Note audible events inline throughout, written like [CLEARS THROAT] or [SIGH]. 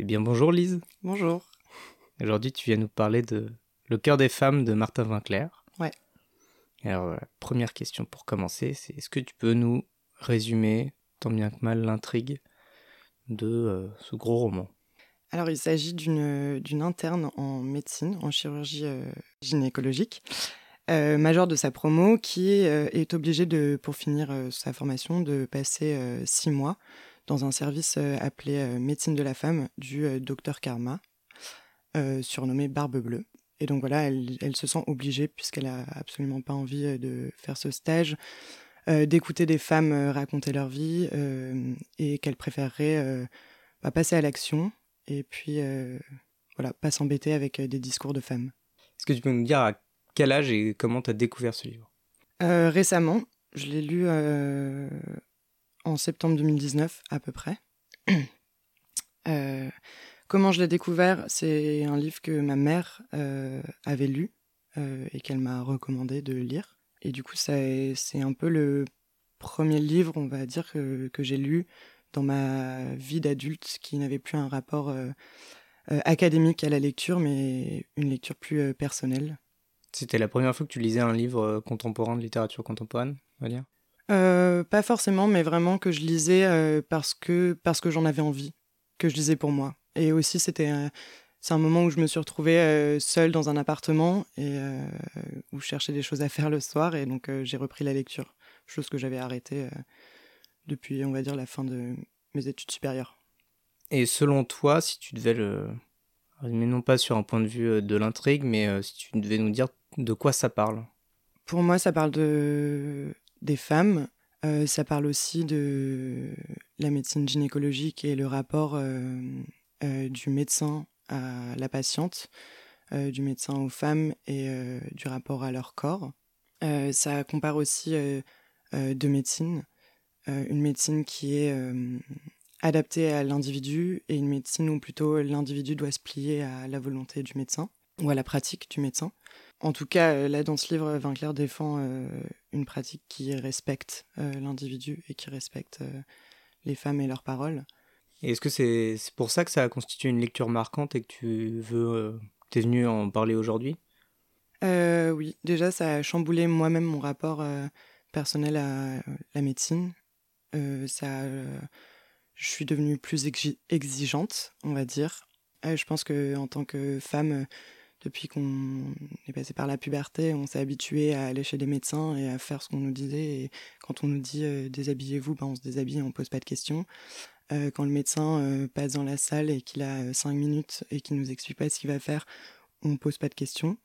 Eh bien bonjour Lise. Bonjour. Aujourd'hui tu viens nous parler de Le cœur des femmes de Martin Winkler. Ouais. Alors la première question pour commencer, c'est est-ce que tu peux nous résumer tant bien que mal l'intrigue de euh, ce gros roman? Alors il s'agit d'une d'une interne en médecine, en chirurgie euh, gynécologique, euh, majeure de sa promo, qui euh, est obligée de, pour finir euh, sa formation, de passer euh, six mois dans un service euh, appelé euh, médecine de la femme du euh, docteur Karma, surnommé Barbe Bleue. Et donc voilà, elle, elle se sent obligée, puisqu'elle a absolument pas envie de faire ce stage, euh, d'écouter des femmes euh, raconter leur vie, euh, et qu'elle préférerait bah, passer à l'action, et puis voilà, pas s'embêter avec des discours de femmes. Est-ce que tu peux nous dire à quel âge et comment tu as découvert ce livre? Récemment, je l'ai lu en septembre 2019 à peu près. [CLEARS THROAT] Euh, comment je l'ai découvert C'est un livre que ma mère euh, avait lu euh, et qu'elle m'a recommandé de lire. Et du coup, c'est un peu le premier livre, on va dire, que, que j'ai lu dans ma vie d'adulte qui n'avait plus un rapport académique à la lecture, mais une lecture plus personnelle. C'était la première fois que tu lisais un livre contemporain de littérature contemporaine, on va dire? Euh, pas forcément, mais vraiment que je lisais euh, parce que parce que j'en avais envie, que je lisais pour moi. Et aussi, c'était euh, c'est un moment où je me suis retrouvée euh, seule dans un appartement et où je cherchais des choses à faire le soir, et donc j'ai repris la lecture, chose que j'avais arrêtée depuis, on va dire, la fin de mes études supérieures. Et selon toi, si tu devais le résumer non pas sur un point de vue de l'intrigue, mais euh, si tu devais nous dire de quoi ça parle? Pour moi, ça parle de des femmes. euh, ça parle aussi de la médecine gynécologique et le rapport euh, euh, du médecin à la patiente, du médecin aux femmes et du rapport à leur corps. Ça compare aussi deux médecines. Une médecine qui est adaptée à l'individu et une médecine où plutôt l'individu doit se plier à la volonté du médecin ou à la pratique du médecin. En tout cas, là, dans ce livre, Vinclair défend une pratique qui respecte euh, l'individu et qui respecte euh, les femmes et leurs paroles. Et est-ce que c'est c'est pour ça que ça a constitué une lecture marquante et que tu veux euh, que es venu en parler aujourd'hui? Euh, oui, déjà, ça a chamboulé moi-même mon rapport euh, personnel à la médecine. Euh, ça, je suis devenue plus exi- exigeante, on va dire. Je pense que en tant que femme, depuis qu'on est passé par la puberté, on s'est habitué à aller chez des médecins et à faire ce qu'on nous disait. Et quand on nous dit euh, déshabillez-vous, ben on se déshabille, on pose pas de questions. Euh, quand le médecin euh, passe dans la salle et qu'il a cinq minutes et qu'il nous explique pas ce qu'il va faire, on pose pas de questions.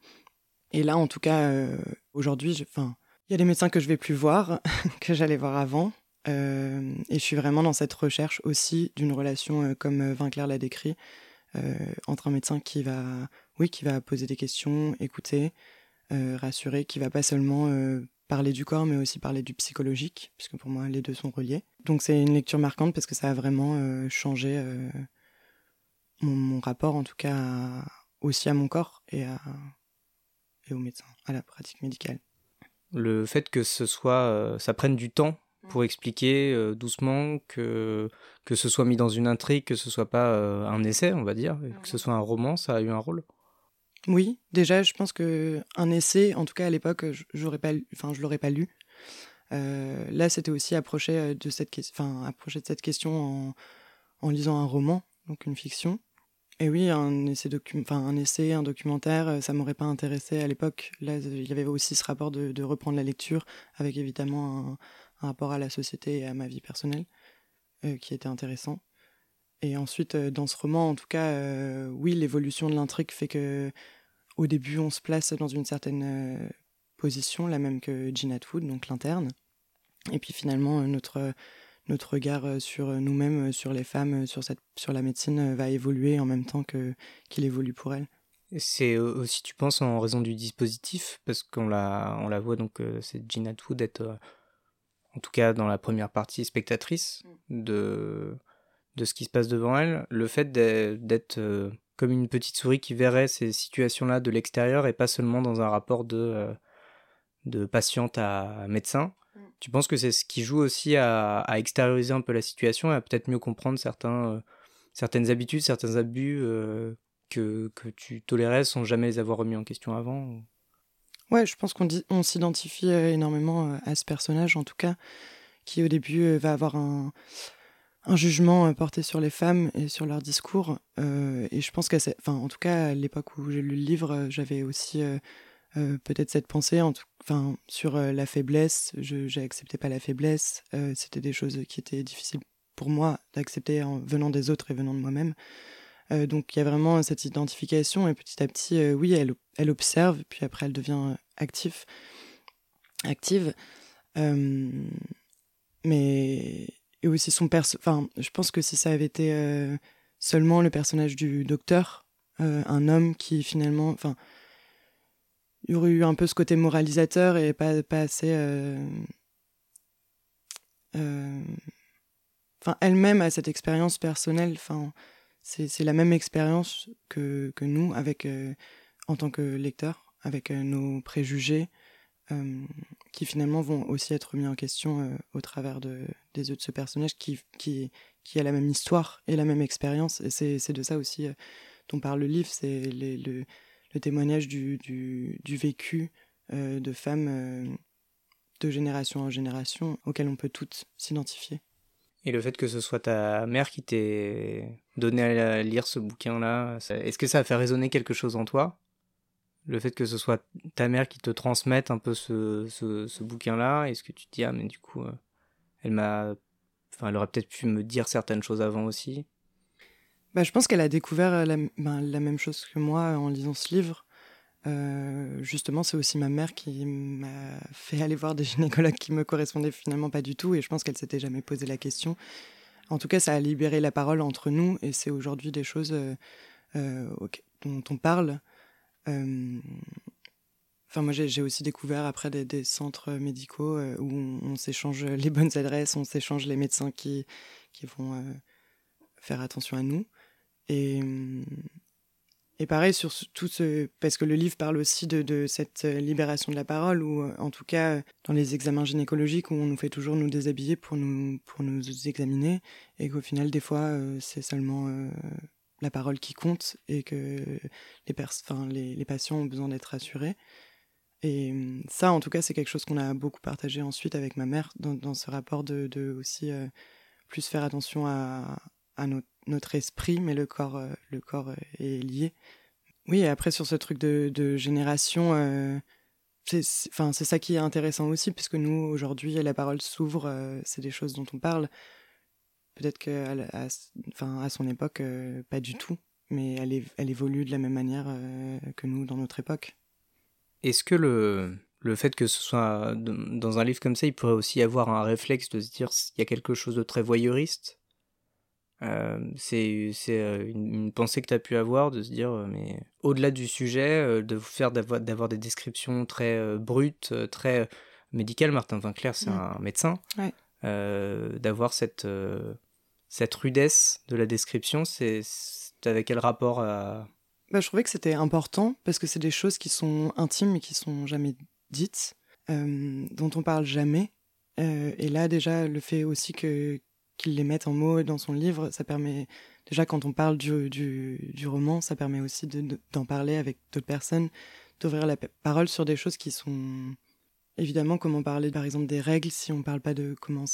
Et là, en tout cas, aujourd'hui, enfin, il y a des médecins que je vais plus voir, [LAUGHS] que j'allais voir avant. Et je suis vraiment dans cette recherche aussi d'une relation, comme Vinclair l'a décrit, entre un médecin qui va, oui, qui va poser des questions, écouter, euh, rassurer, qui va pas seulement euh, parler du corps, mais aussi parler du psychologique, puisque pour moi, les deux sont reliés. Donc c'est une lecture marquante parce que ça a vraiment euh, changé euh, mon, rapport, en tout cas, aussi à mon corps et à, et aux médecins, à la pratique médicale. Le fait que ce soit, euh, ça prenne du temps pour expliquer euh, doucement que que ce soit mis dans une intrigue, que ce soit pas euh, un essai, on va dire, que ce soit un roman, ça a eu un rôle. Oui, déjà, je pense que un essai, en tout cas à l'époque, je- j'aurais pas, enfin, je l'aurais pas lu. Euh, là, c'était aussi approché de cette, ques- enfin, approché de cette question en, en lisant un roman, donc une fiction. Et oui, un essai, docu- enfin, un essai, un documentaire, ça m'aurait pas intéressé à l'époque. Là, il y avait aussi ce rapport de, de reprendre la lecture, avec évidemment un, un rapport à la société et à ma vie personnelle, euh, qui était intéressant. Et ensuite, euh, dans ce roman, en tout cas, euh, oui, l'évolution de l'intrigue fait que, au début, on se place dans une certaine position, la même que Jean Atwood, donc l'interne. Et puis finalement, notre, notre regard sur nous-mêmes, sur les femmes, sur, cette, sur la médecine va évoluer en même temps que, qu'il évolue pour elle. Et C'est aussi, tu penses, en raison du dispositif, parce qu'on la, on la voit donc, c'est Jean Atwood être, en tout cas dans la première partie, spectatrice de, de ce qui se passe devant elle. Le fait d'être euh, comme une petite souris qui verrait ces situations-là de l'extérieur et pas seulement dans un rapport de, euh, de patiente à médecin. Mm. Tu penses que c'est ce qui joue aussi à, à extérioriser un peu la situation et à peut-être mieux comprendre certains, euh, certaines habitudes, certains abus que, que tu tolérais sans jamais les avoir remis en question avant Ouais, je pense qu'on on s'identifie énormément à ce personnage, en tout cas, qui au début va avoir un, un jugement porté sur les femmes et sur leur discours. et je pense qu'à, enfin, en tout cas, à l'époque où j'ai lu le livre, j'avais aussi peut-être cette pensée, en enfin, sur la faiblesse. Je n'acceptais pas la faiblesse. C'était des choses qui étaient difficiles pour moi d'accepter en venant des autres et venant de moi-même. Euh, donc il y a vraiment cette identification et petit à petit, euh, oui, elle, elle observe, puis après elle devient active. active. Euh, mais et aussi son perso. Enfin, je pense que si ça avait été seulement le personnage du docteur, un homme qui finalement, enfin, il y aurait eu un peu ce côté moralisateur et pas, pas assez. Enfin, elle-même a cette expérience personnelle. Enfin, c'est la même expérience que, que, nous, avec, euh, en tant que lecteur, avec euh, nos préjugés, euh, qui finalement vont aussi être mis en question au travers de, des yeux de ce personnage qui, qui, qui, a la même histoire et la même expérience. Et c'est de ça aussi dont parle le livre, c'est le, le, témoignage du, du, du vécu de femmes de génération en génération auxquelles on peut toutes s'identifier. Et le fait que ce soit ta mère qui t'ait donné à lire ce bouquin-là, est-ce que ça a fait résonner quelque chose en toi? Le fait que ce soit ta mère qui te transmette un peu ce, bouquin-là, est-ce que tu te dis, ah mais du coup, euh, elle m'a... Enfin, elle aurait peut-être pu me dire certaines choses avant aussi? Bah, Je pense qu'elle a découvert la, ben, la même chose que moi en lisant ce livre. Euh, justement, c'est aussi ma mère qui m'a fait aller voir des [LAUGHS] gynécologues qui me correspondaient finalement pas du tout, et je pense qu'elle s'était jamais posé la question. En tout cas, ça a libéré la parole entre nous, et c'est aujourd'hui des choses euh, euh, dont on parle. Enfin, moi, j'ai aussi découvert après des, centres médicaux où on, s'échange [LAUGHS] les bonnes adresses, on s'échange les médecins qui, qui vont faire attention à nous. Et et pareil sur tout ce parce que le livre parle aussi de, cette euh, libération de la parole ou euh, en tout cas dans les examens gynécologiques où on nous fait toujours nous déshabiller pour nous pour nous examiner et qu'au final des fois euh, c'est seulement la parole qui compte et que les, enfin, les, patients ont besoin d'être rassurés. Et ça, en tout cas, c'est quelque chose qu'on a beaucoup partagé ensuite avec ma mère dans, ce rapport de, de aussi plus faire attention à, à notre esprit, mais le corps, euh, le corps euh, est lié. Oui, et après sur ce truc de, génération, euh, c'est ça qui est intéressant aussi, puisque nous, aujourd'hui, la parole s'ouvre, c'est des choses dont on parle. Peut-être qu'à enfin, à son époque, pas du tout, mais elle, elle évolue de la même manière que nous dans notre époque. Est-ce que le, le fait que ce soit dans un livre comme ça, il pourrait aussi avoir un réflexe de se dire il y a quelque chose de très voyeuriste? Euh, c'est euh, une, pensée que tu as pu avoir de se dire, euh, mais au-delà du sujet, de vous faire d'avoir des descriptions très brutes, très médicales. Martin Vinclair, c'est un médecin. d'avoir cette, cette rudesse de la description, c'est avec quel rapport à... Bah, je trouvais que c'était important parce que c'est des choses qui sont intimes et qui sont jamais dites, dont on parle jamais. et là, déjà, le fait aussi que qu'il les mette en mots dans son livre, ça permet, déjà quand on parle du, du, roman, ça permet aussi d'en parler avec d'autres personnes, d'ouvrir la parole sur des choses qui sont... Évidemment, comment parler par exemple des règles si on ne parle pas de comment,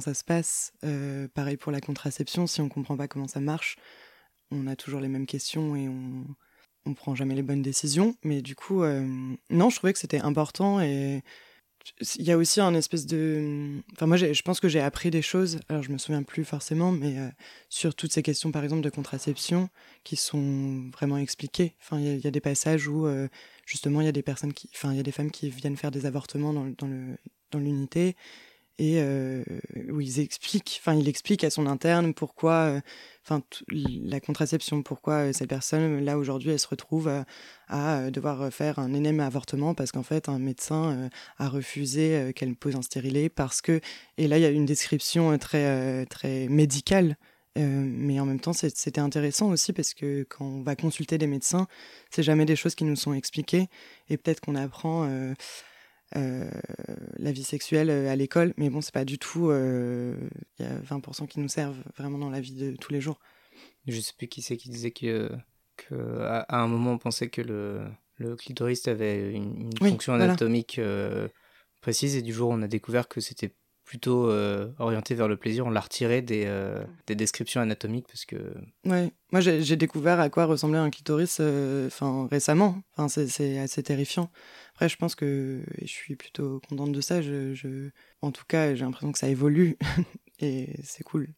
ça se passe. Euh, pareil pour la contraception, si on ne comprend pas comment ça marche, on a toujours les mêmes questions et on ne prend jamais les bonnes décisions. Mais du coup, euh, non, je trouvais que c'était important et il y a aussi un espèce de. Enfin, moi, je pense que j'ai appris des choses, alors je me souviens plus forcément, mais euh, sur toutes ces questions, par exemple, de contraception, qui sont vraiment expliquées. Enfin, il y, a des passages où, euh, justement, il y a des personnes qui. Enfin, il y a des femmes qui viennent faire des avortements dans, dans le dans l'unité et où ils expliquent, enfin il explique à son interne pourquoi, enfin la contraception, pourquoi cette personne là aujourd'hui elle se retrouve à, devoir faire un énième avortement parce qu'en fait un médecin a refusé qu'elle pose un stérilet parce que et là il y a une description très très médicale. mais en même temps, c'était intéressant aussi parce que quand on va consulter des médecins, c'est jamais des choses qui nous sont expliquées et peut-être qu'on apprend la vie sexuelle euh, à l'école, mais bon, c'est pas du tout. Euh, il y a 20% qui nous servent vraiment dans la vie de tous les jours. Je sais plus qui c'est qui disait que, que à, un moment on pensait que le, le clitoris avait une, fonction anatomique précise et du jour on a découvert que c'était plutôt euh, orienté vers le plaisir, on l'a retiré des, euh, des, descriptions anatomiques parce que... Ouais, moi j'ai découvert à quoi ressemblait un clitoris euh, récemment, enfin, c'est assez terrifiant. Après je pense que je suis plutôt contente de ça, je, je... en tout cas j'ai l'impression que ça évolue [LAUGHS] et c'est cool.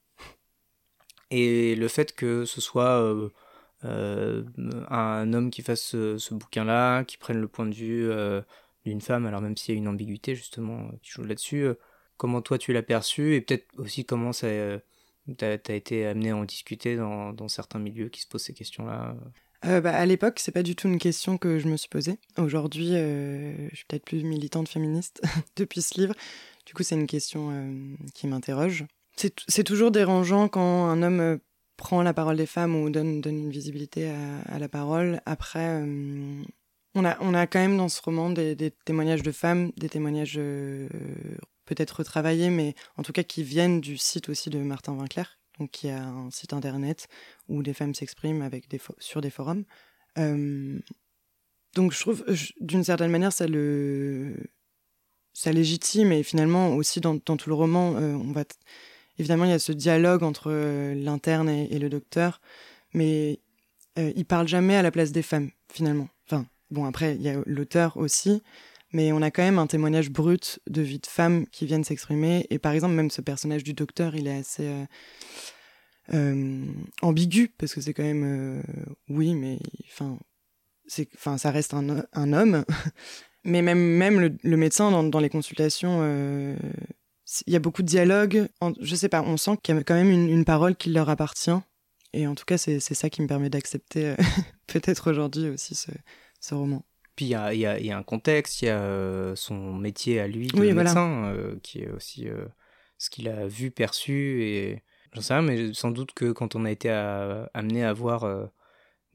Et le fait que ce soit un homme qui fasse ce, ce bouquin-là, qui prenne le point de vue d'une femme, alors même s'il y a une ambiguïté justement qui joue là-dessus comment toi tu l'as perçu et peut-être aussi comment ça euh, t'as as été amené à en discuter dans, certains milieux qui se posent ces questions-là euh, bah, à l'époque, c'est pas du tout une question que je me suis posée. Aujourd'hui, euh, je suis peut-être plus militante féministe [LAUGHS] depuis ce livre. Du coup, c'est une question qui m'interroge. C'est toujours dérangeant quand un homme prend la parole des femmes ou donne, une visibilité à, la parole. Après, on, a, on a quand même dans ce roman des, des témoignages de femmes, des témoignages peut-être retravaillés, mais en tout cas qui viennent du site aussi de Martin Winkler, donc qui a un site internet où des femmes s'expriment avec sur des forums. Euh, donc je trouve, d'une certaine manière, ça le ça légitime et finalement aussi dans, tout le roman, euh, on va évidemment il y a ce dialogue entre euh, l'interne et, le docteur, mais il parle jamais à la place des femmes finalement. Enfin bon après il y a l'auteur aussi, mais on a quand même un témoignage brut de vie de femme qui viennent s'exprimer. Et par exemple, même ce personnage du docteur, il est assez euh, euh, ambigu, parce que c'est quand même, euh, oui, mais enfin, enfin, ça reste un, un homme. [LAUGHS] mais même, même le, médecin, dans, dans, les consultations, il y a beaucoup de dialogue. je sais pas, on sent qu'il y a quand même une, une parole qui leur appartient. Et en tout cas, c'est ça qui me permet d'accepter [LAUGHS] peut-être aujourd'hui aussi ce, ce roman. Puis il y a, y, a, y a, un contexte, il y a euh, son métier à lui de médecin, euh, qui est aussi euh, ce qu'il a vu, perçu, et j'en sais rien, mais sans doute que quand on a été amené à voir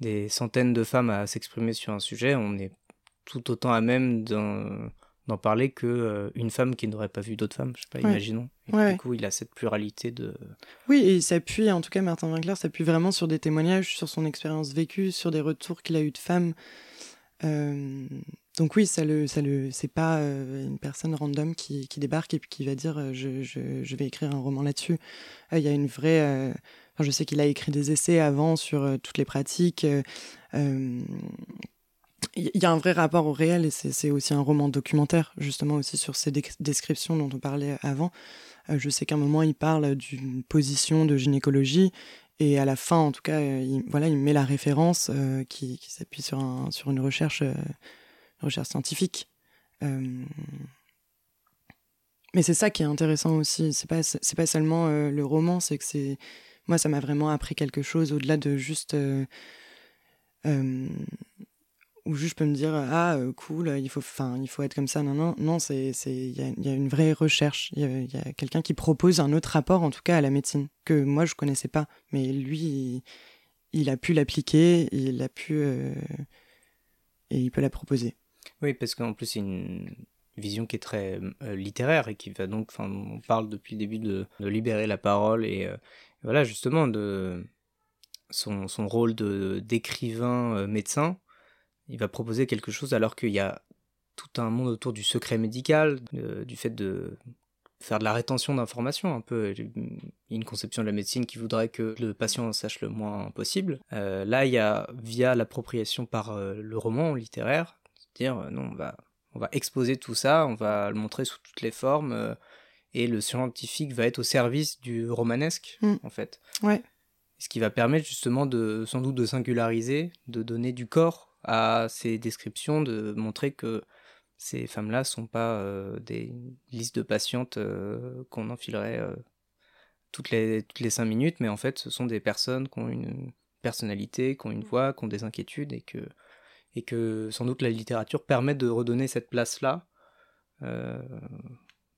des centaines de femmes à s'exprimer sur un sujet, on est tout autant à même d'en parler que une femme qui n'aurait pas vu d'autres femmes, je sais pas, imaginons. Du coup, il a cette pluralité de... Oui, et il s'appuie, en tout cas Martin Winkler s'appuie vraiment sur des témoignages, sur son expérience vécue, sur des retours qu'il a eu de femmes. Euh, donc oui, ça le, ça le, c'est pas euh, une personne random qui, qui, débarque et puis qui va dire euh, je, je, vais écrire un roman là-dessus. Il y a une vraie. Je sais qu'il a écrit des essais avant sur toutes les pratiques. Il y a un vrai rapport au réel et c'est aussi un roman documentaire justement aussi sur ces descriptions dont on parlait avant. je sais qu'à un moment il parle d'une position de gynécologie et à la fin, en tout cas, euh, il, voilà, il met la référence euh, qui, s'appuie sur, un, sur une recherche, euh, recherche scientifique. Mais c'est ça qui est intéressant aussi. C'est pas, c'est pas seulement le roman, c'est que c'est. Moi, ça m'a vraiment appris quelque chose au-delà de juste où juste je peux me dire ah euh, cool il faut enfin il faut être comme ça non non non c'est c'est il y a, y a, une vraie recherche. Il y a, quelqu'un qui propose un autre rapport en tout cas à la médecine que moi je connaissais pas. Mais lui il, a pu l'appliquer il a pu euh, et il peut la proposer. Oui parce qu'en plus c'est une vision qui est très euh, littéraire et qui va donc enfin on parle depuis le début de, de libérer la parole et voilà justement de son, son rôle d'écrivain médecin il va proposer quelque chose alors qu'il y a tout un monde autour du secret médical, du fait de faire de la rétention d'informations un peu. Une conception de la médecine qui voudrait que le patient sache le moins possible. Euh, là, il y a, via l'appropriation par euh, le roman littéraire, dire euh, non, on va, on va exposer tout ça, on va le montrer sous toutes les formes, et le scientifique va être au service du romanesque, mm. en fait. Ouais. Ce qui va permettre justement de, sans doute de singulariser, de donner du corps à ces descriptions, de montrer que ces femmes-là sont pas euh, des listes de patientes euh, qu'on enfilerait euh, toutes les toutes les cinq minutes, mais en fait ce sont des personnes qui ont une personnalité, qui ont une mm. voix, qui ont des inquiétudes et que et que sans doute la littérature permet de redonner cette place-là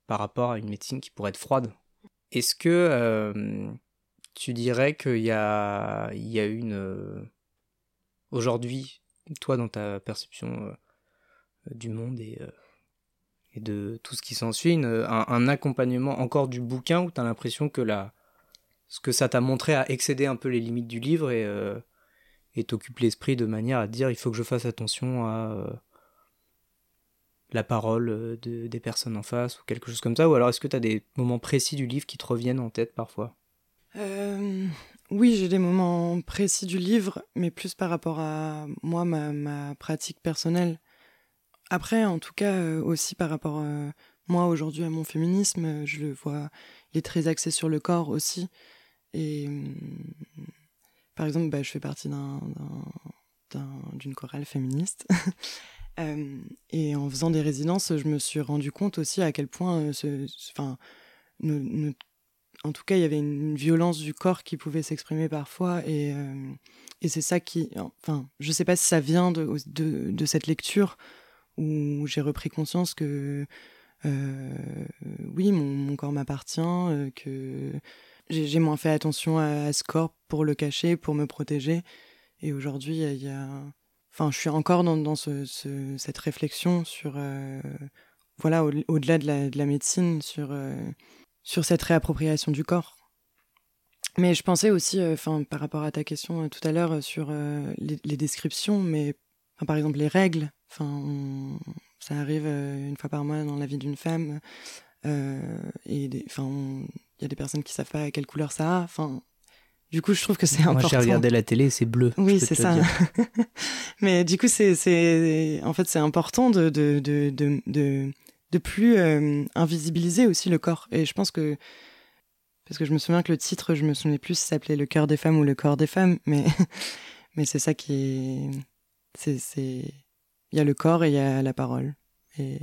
par rapport à une médecine qui pourrait être froide. Est-ce que tu dirais qu'il y a il y a une aujourd'hui toi, dans ta perception euh, du monde et, euh, et, de tout ce qui s'ensuit, un, accompagnement encore du bouquin où tu as l'impression que ce que ça t'a montré à excéder un peu les limites du livre et et t'occupe l'esprit de manière à dire il faut que je fasse attention à la parole de, des personnes en face ou quelque chose comme ça? Ou alors est-ce que tu as des moments précis du livre qui te reviennent en tête parfois? Oui, j'ai des moments précis du livre, mais plus par rapport à moi, ma, pratique personnelle. Après, en tout cas, aussi par rapport à moi aujourd'hui à mon féminisme, je le vois, il est très axé sur le corps aussi. Et par exemple, bah, je fais partie d'une chorale féministe. [LAUGHS] Euh, et en faisant des résidences, je me suis rendu compte aussi à quel point, euh, ce, enfin, en tout cas, il y avait une violence du corps qui pouvait s'exprimer parfois. Et, euh, c'est ça qui. Enfin, je ne sais pas si ça vient de, cette lecture où j'ai repris conscience que. oui, mon, corps m'appartient, que j'ai moins fait attention à, ce corps pour le cacher, pour me protéger. Et aujourd'hui, il y a, enfin, je suis encore dans, dans ce, cette réflexion sur, euh, voilà, au-delà de, la, de, la, médecine, sur, euh, sur cette réappropriation du corps. Mais je pensais aussi, euh, enfin, par rapport à ta question tout à l'heure sur les, descriptions, mais par exemple les règles. Enfin, ça arrive une fois par mois dans la vie d'une femme. et enfin, il y a des personnes qui savent pas quelle couleur ça a. Enfin, du coup, je trouve que c'est important. Moi, j'ai regardé la télé, c'est bleu. Oui, c'est ça. [LAUGHS] Mais du coup, c'est, c'est, en fait, c'est important de, de, de, de, de, plus euh, invisibiliser aussi le corps. Et je pense que, parce que je me souviens que le titre, je me souvenais plus, s'appelait Le cœur des femmes ou Le corps des femmes. Mais, [LAUGHS] mais c'est ça qui est, c'est, c'est, il y a le corps et il y a la parole. Et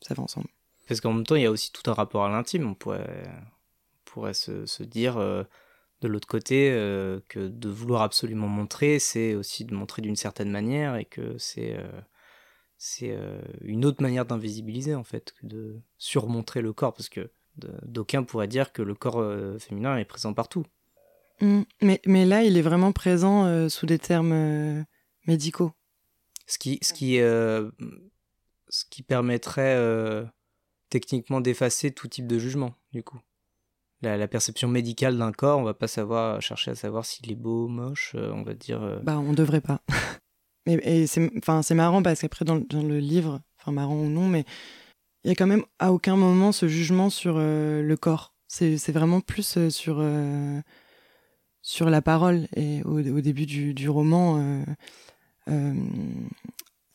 ça va ensemble. Parce qu'en même temps, il y a aussi tout un rapport à l'intime. On pourrait, pourrait se, se dire euh, de l'autre côté euh, que de vouloir absolument montrer, c'est aussi de montrer d'une certaine manière et que c'est euh, c'est une autre manière d'invisibiliser en fait que de surmontrer le corps parce que d'aucuns pourraient dire que le corps féminin est présent partout. Mmh. mais, mais là, il est vraiment présent sous des termes médicaux. Ce qui, ce qui, ce qui permettrait techniquement d'effacer tout type de jugement, du coup la, perception médicale d'un corps, on va pas savoir chercher à savoir s'il est beau, moche, euh, on va dire. Euh. Bah, on devrait pas. [LAUGHS] et c'est, enfin, c'est marrant parce qu'après dans, le livre, enfin marrant ou non, mais il y a quand même à aucun moment ce jugement sur euh, le corps. C'est, c'est vraiment plus sur sur la parole et au, début du, roman.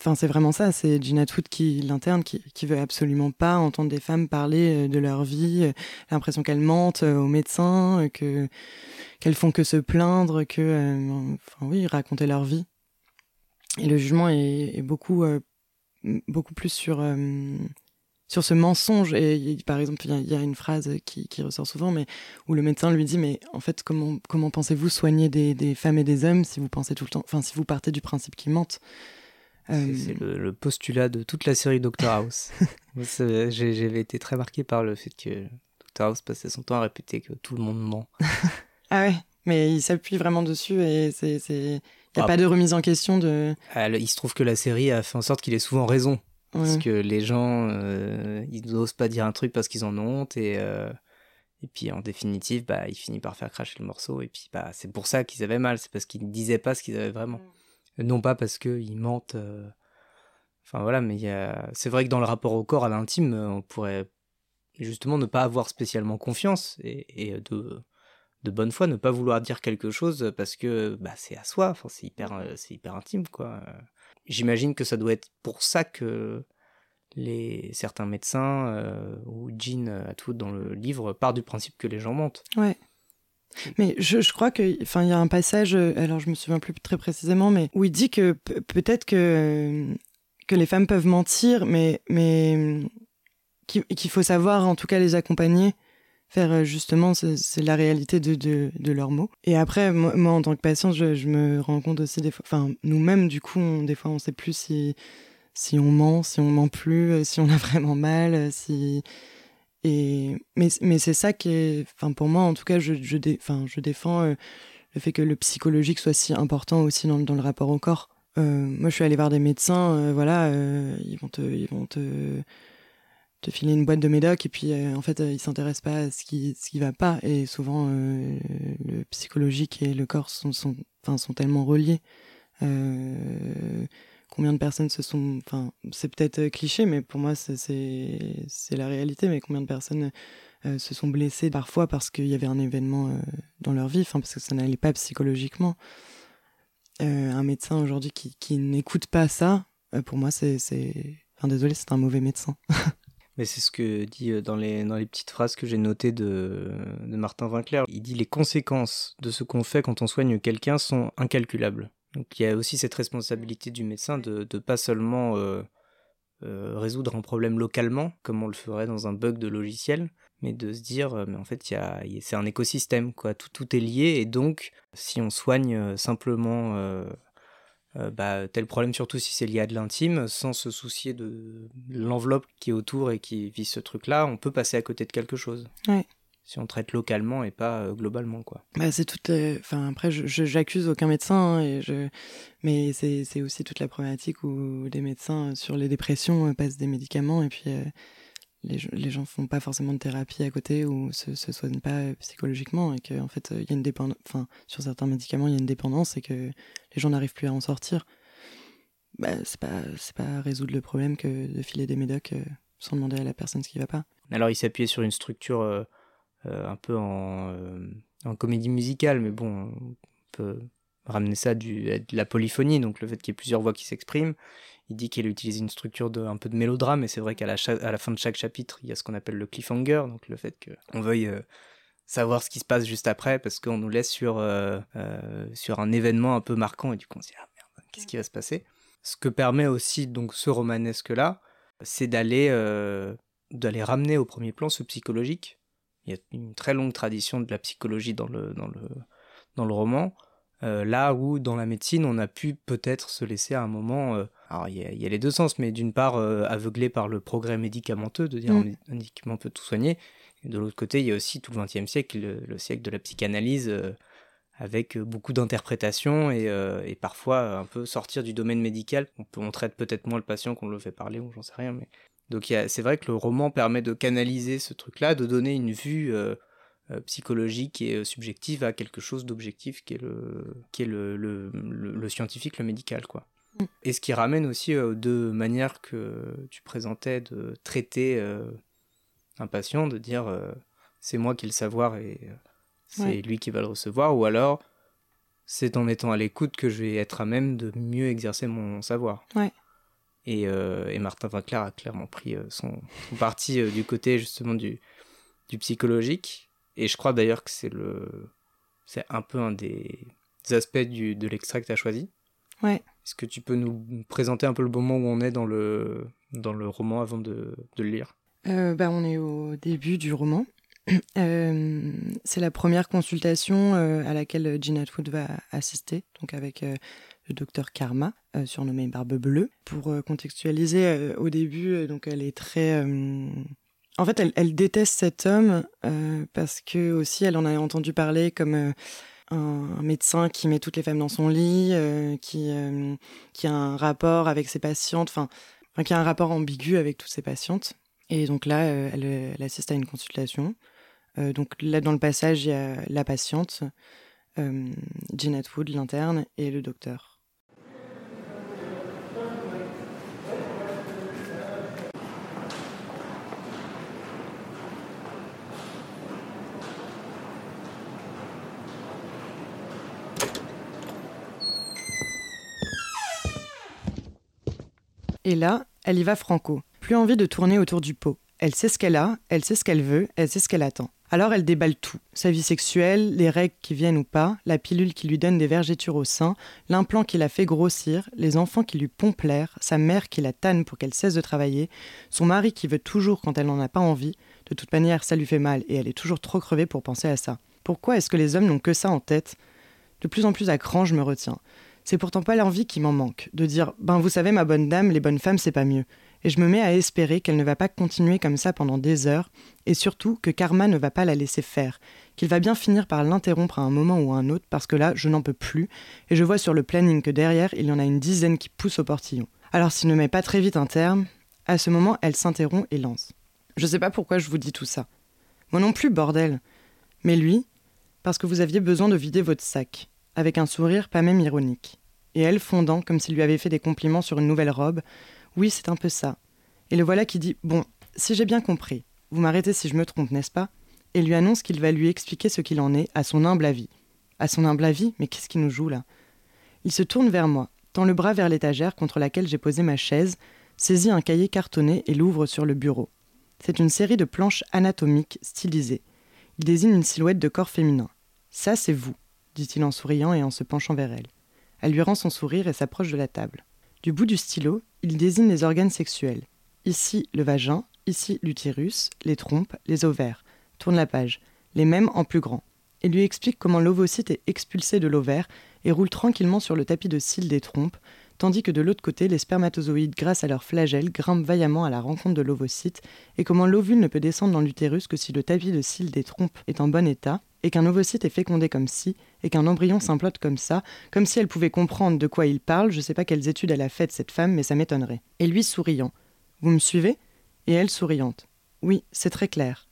Enfin, c'est vraiment ça, c'est Gina Twood qui l'interne qui, qui veut absolument pas entendre des femmes parler euh, de leur vie, euh, l'impression qu'elles mentent euh, aux médecins, que qu'elles font que se plaindre, que enfin oui, raconter leur vie. Et le jugement est, beaucoup beaucoup plus sur sur ce mensonge et par exemple il y, a une phrase qui, qui, ressort souvent mais où le médecin lui dit mais en fait comment comment pensez-vous soigner des, des femmes et des hommes si vous pensez tout le temps enfin si vous partez du principe qu'ils mentent? C'est euh, le, postulat de toute la série Doctor House. [LAUGHS] J'avais été très marqué par le fait que Doctor House passait son temps à répéter que tout le monde ment. [LAUGHS] ah ouais, mais il s'appuie vraiment dessus et c'est. Il n'y a ah. pas de remise en question de. Ah, il se trouve que la série a fait en sorte qu'il ait souvent raison. Parce que les gens, euh, ils n'osent pas dire un truc parce qu'ils en ont honte et. Euh, et puis en définitive, bah, il finit par faire cracher le morceau. Et puis bah, c'est pour ça qu'ils avaient mal, c'est parce qu'ils ne disaient pas ce qu'ils avaient vraiment. Mm non pas parce qu'ils mentent. Euh, enfin voilà, mais c'est vrai que dans le rapport au corps, à l'intime, on pourrait justement ne pas avoir spécialement confiance et, de, de bonne foi ne pas vouloir dire quelque chose parce que bah, c'est à soi, enfin, c'est hyper, euh, hyper intime quoi. J'imagine que ça doit être pour ça que les certains médecins euh, ou Jean tout dans le livre part du principe que les gens mentent. Ouais. Mais je, je crois que, enfin, il y a un passage, euh, alors je me souviens plus très précisément, mais où il dit que peut-être que euh, que les femmes peuvent mentir, mais mais qu'il faut savoir, en tout cas, les accompagner, faire euh, justement, c'est la réalité de, de, de, leurs mots. Et après, moi, en tant que patiente, je, me rends compte aussi des fois, enfin, nous-mêmes, du coup, on, des fois, on sait plus si si on ment, si on ment plus, si on a [LAUGHS] vraiment mal, si et, mais mais c'est ça qui est, enfin pour moi en tout cas, je, je, je défends euh, le fait que le psychologique soit si important aussi dans, dans le rapport au corps. Euh, moi, je suis allée voir des médecins, euh, voilà, ils vont te, ils vont te, te filer une boîte de médoc et puis en fait il s'intéresse pas à ce qui ce qui va pas et souvent le psychologique et le corps sont sont enfin sont tellement reliés combien de personnes se sont enfin c'est peut-être cliché mais pour moi c'est c'est la réalité mais combien de personnes euh, se sont blessés parfois parce qu'il y avait un événement euh, dans leur vie, enfin parce que ça n'allait pas psychologiquement. Euh, un médecin aujourd'hui qui, qui n'écoute pas ça, pour moi c'est, enfin désolé, c'est un mauvais médecin. [LAUGHS] Mais c'est ce que dit dans les, dans les petites phrases que j'ai notées de, de Martin Winkler. Il dit les conséquences de ce qu'on fait quand on soigne quelqu'un sont incalculables. Donc il y a aussi cette responsabilité du médecin de ne pas seulement résoudre un problème localement, comme on le ferait dans un bug de logiciel, mais de se dire, euh, mais en fait, y a, c'est un écosystème, quoi. Tout, tout est lié, et donc, si on soigne euh, simplement euh, bah, tel problème, surtout si c'est lié à de l'intime, sans se soucier de l'enveloppe qui est autour et qui vit ce truc-là, on peut passer à côté de quelque chose. Si on traite localement et pas globalement, quoi. Bah, c'est tout. Enfin, après, je, j'accuse aucun médecin, hein, et je... mais c'est, aussi toute la problématique où des médecins sur les dépressions passent des médicaments et puis les, les gens font pas forcément de thérapie à côté ou se, se soignent pas euh, psychologiquement et qu'en en fait il y a une dépendance enfin sur certains médicaments il y a une dépendance et que les gens n'arrivent plus à en sortir. Bah, c'est pas c'est pas résoudre le problème que de filer des médocs euh, sans demander à la personne ce qui va pas. Alors il s'appuyait sur une structure euh, un peu en, en comédie musicale mais bon on peut ramener ça du, de la polyphonie donc le fait qu'il y ait plusieurs voix qui s'expriment. Il dit qu'il utilise une structure de un peu de mélodrame, et c'est vrai qu'à la, à la fin de chaque chapitre, il y a ce qu'on appelle le cliffhanger, donc le fait qu'on veuille euh, savoir ce qui se passe juste après, parce qu'on nous laisse sur, euh, euh, sur un événement un peu marquant, et du coup on se dit, ah merde, qu'est-ce qui va se passer? Ce que permet aussi donc ce romanesque-là, c'est d'aller d'aller ramener au premier plan ce psychologique. Il y a une très longue tradition de la psychologie dans le, dans le, dans le roman, là où dans la médecine, on a pu peut-être se laisser à un moment alors il y, a les deux sens, mais d'une part euh, aveuglé par le progrès médicamenteux, de dire mm. un médicament peut tout soigner, et de l'autre côté il y a aussi tout le XXe siècle, le, siècle de la psychanalyse, euh, avec beaucoup d'interprétations et, euh, et, parfois un peu sortir du domaine médical. On, peut, on traite peut-être moins le patient qu'on le fait parler, ou j'en sais rien, mais donc c'est vrai que le roman permet de canaliser ce truc-là, de donner une vue psychologique et subjective à quelque chose d'objectif qui est le qui est le, le, le, scientifique, le médical, quoi. Et ce qui ramène aussi aux deux manières que tu présentais de traiter euh, un patient, de dire euh, c'est moi qui ai le savoir et euh, c'est lui qui va le recevoir, ou alors c'est en étant à l'écoute que je vais être à même de mieux exercer mon savoir. Et, et, Martin Winkler a clairement pris son, parti du côté justement du, du psychologique. Et je crois d'ailleurs que c'est le c'est un peu un des aspects du, de l'extrait que tu as choisi. Ouais. Est-ce que tu peux nous présenter un peu le moment où on est dans le, dans le roman avant de, de le lire? Euh, bah, On est au début du roman. [CLEARS THROAT] Euh, c'est la première consultation euh, à laquelle Jean Atwood va assister, donc avec le docteur Karma, surnommé Barbe Bleue. Pour contextualiser, au début, donc elle est très... En fait, elle, déteste cet homme parce que aussi elle en a entendu parler comme un, médecin qui met toutes les femmes dans son lit, euh, qui, euh, qui a un rapport avec ses patientes, enfin, qui a un rapport ambigu avec toutes ses patientes. Et donc là, euh, elle, assiste à une consultation. donc là, dans le passage, il y a la patiente, Jean Atwood, l'interne, et le docteur. Et là, elle y va franco. Plus envie de tourner autour du pot. Elle sait ce qu'elle a, elle sait ce qu'elle veut, elle sait ce qu'elle attend. Alors elle déballe tout. Sa vie sexuelle, les règles qui viennent ou pas, la pilule qui lui donne des vergetures au sein, l'implant qui la fait grossir, les enfants qui lui pompent l'air, sa mère qui la tanne pour qu'elle cesse de travailler, son mari qui veut toujours quand elle n'en a pas envie. De toute manière, ça lui fait mal et elle est toujours trop crevée pour penser à ça. Pourquoi est-ce que les hommes n'ont que ça en tête? De plus en plus à cran, je me retiens. C'est pourtant pas l'envie qui m'en manque, de dire Ben vous savez, ma bonne dame, les bonnes femmes, c'est pas mieux. Et je me mets à espérer qu'elle ne va pas continuer comme ça pendant des heures, et surtout que Karma ne va pas la laisser faire, qu'il va bien finir par l'interrompre à un moment ou à un autre, parce que là, je n'en peux plus, et je vois sur le planning que derrière, il y en a une dizaine qui poussent au portillon. Alors s'il ne met pas très vite un terme, à ce moment, elle s'interrompt et lance. Je sais pas pourquoi je vous dis tout ça. Moi non plus, bordel. Mais lui, parce que vous aviez besoin de vider votre sac, avec un sourire pas même ironique. Et elle fondant comme s'il lui avait fait des compliments sur une nouvelle robe. Oui, c'est un peu ça. Et le voilà qui dit Bon, si j'ai bien compris, vous m'arrêtez si je me trompe, n'est-ce pas? Et lui annonce qu'il va lui expliquer ce qu'il en est à son humble avis. À son humble avis Mais qu'est-ce qui nous joue là? Il se tourne vers moi, tend le bras vers l'étagère contre laquelle j'ai posé ma chaise, saisit un cahier cartonné et l'ouvre sur le bureau. C'est une série de planches anatomiques stylisées. Il désigne une silhouette de corps féminin. Ça, c'est vous, dit-il en souriant et en se penchant vers elle. Elle lui rend son sourire et s'approche de la table. Du bout du stylo, il désigne les organes sexuels. Ici le vagin, ici l'utérus, les trompes, les ovaires. Tourne la page, les mêmes en plus grand. Et lui explique comment l'ovocyte est expulsé de l'ovaire et roule tranquillement sur le tapis de cils des trompes, tandis que de l'autre côté, les spermatozoïdes, grâce à leurs flagelles, grimpent vaillamment à la rencontre de l'ovocyte, et comment l'ovule ne peut descendre dans l'utérus que si le tapis de cils des trompes est en bon état, et qu'un ovocyte est fécondé comme si, et qu'un embryon s'implote comme ça, comme si elle pouvait comprendre de quoi il parle, je sais pas quelles études elle a faites cette femme, mais ça m'étonnerait. Et lui souriant. Vous me suivez? Et elle souriante. Oui, c'est très clair.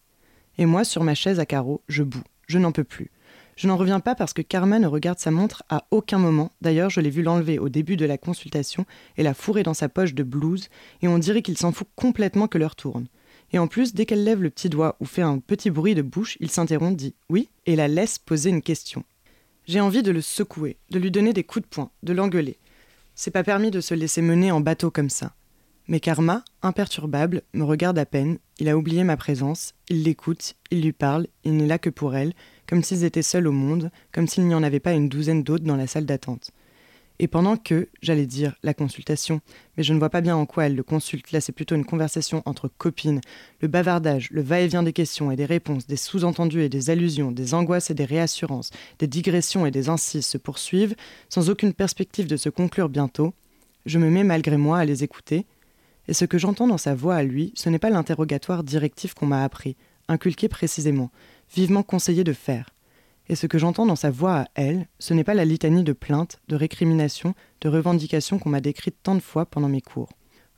Et moi, sur ma chaise à carreaux, je boue. Je n'en peux plus. Je n'en reviens pas parce que Karma ne regarde sa montre à aucun moment. D'ailleurs, je l'ai vu l'enlever au début de la consultation et la fourrer dans sa poche de blouse, et on dirait qu'il s'en fout complètement que l'heure tourne. Et en plus, dès qu'elle lève le petit doigt ou fait un petit bruit de bouche, il s'interrompt, dit oui, et la laisse poser une question. J'ai envie de le secouer, de lui donner des coups de poing, de l'engueuler. C'est pas permis de se laisser mener en bateau comme ça. Mais Karma, imperturbable, me regarde à peine, il a oublié ma présence, il l'écoute, il lui parle, il n'est là que pour elle, comme s'ils étaient seuls au monde, comme s'il n'y en avait pas une douzaine d'autres dans la salle d'attente. Et pendant que, j'allais dire, la consultation, mais je ne vois pas bien en quoi elle le consulte, là c'est plutôt une conversation entre copines, le bavardage, le va-et-vient des questions et des réponses, des sous-entendus et des allusions, des angoisses et des réassurances, des digressions et des incises se poursuivent, sans aucune perspective de se conclure bientôt, je me mets malgré moi à les écouter, et ce que j'entends dans sa voix à lui, ce n'est pas l'interrogatoire directif qu'on m'a appris, inculqué précisément, vivement conseillé de faire. Et ce que j'entends dans sa voix à elle, ce n'est pas la litanie de plaintes, de récriminations, de revendications qu'on m'a décrites tant de fois pendant mes cours.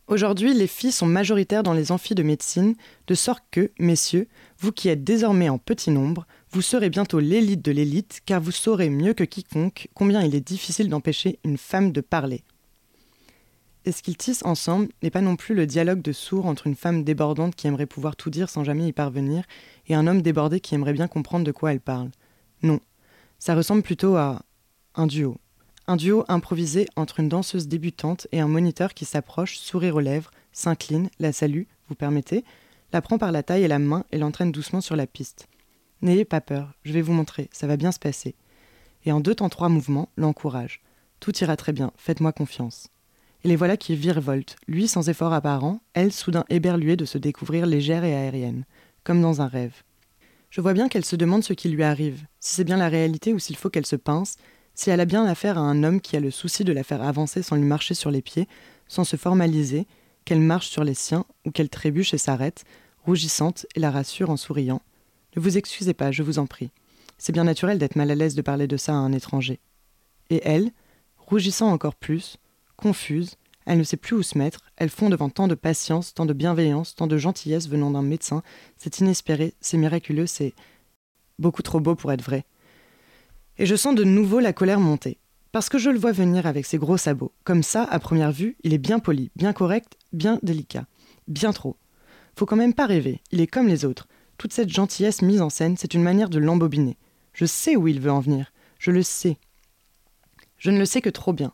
Aujourd'hui, les filles sont majoritaires dans les amphis de médecine, de sorte que, messieurs, vous qui êtes désormais en petit nombre, vous serez bientôt l'élite de l'élite, car vous saurez mieux que quiconque combien il est difficile d'empêcher une femme de parler. Et ce qu'ils tissent ensemble n'est pas non plus le dialogue de sourds entre une femme débordante qui aimerait pouvoir tout dire sans jamais y parvenir et un homme débordé qui aimerait bien comprendre de quoi elle parle? Non, ça ressemble plutôt à un duo. Un duo improvisé entre une danseuse débutante et un moniteur qui s'approche, sourire aux lèvres, s'incline, la salue, vous permettez, la prend par la taille et la main et l'entraîne doucement sur la piste. N'ayez pas peur, je vais vous montrer, ça va bien se passer. Et en deux temps trois mouvements, l'encourage. Tout ira très bien, faites-moi confiance et les voilà qui virevoltent, lui sans effort apparent, elle soudain éberluée de se découvrir légère et aérienne, comme dans un rêve. Je vois bien qu'elle se demande ce qui lui arrive, si c'est bien la réalité ou s'il faut qu'elle se pince, si elle a bien affaire à un homme qui a le souci de la faire avancer sans lui marcher sur les pieds, sans se formaliser, qu'elle marche sur les siens ou qu'elle trébuche et s'arrête, rougissante, et la rassure en souriant. Ne vous excusez pas, je vous en prie. C'est bien naturel d'être mal à l'aise de parler de ça à un étranger. Et elle, rougissant encore plus, confuse, elle ne sait plus où se mettre, elle fond devant tant de patience, tant de bienveillance, tant de gentillesse venant d'un médecin, c'est inespéré, c'est miraculeux, c'est beaucoup trop beau pour être vrai. Et je sens de nouveau la colère monter, parce que je le vois venir avec ses gros sabots. Comme ça, à première vue, il est bien poli, bien correct, bien délicat. Bien trop. Faut quand même pas rêver, il est comme les autres. Toute cette gentillesse mise en scène, c'est une manière de l'embobiner. Je sais où il veut en venir, je le sais. Je ne le sais que trop bien.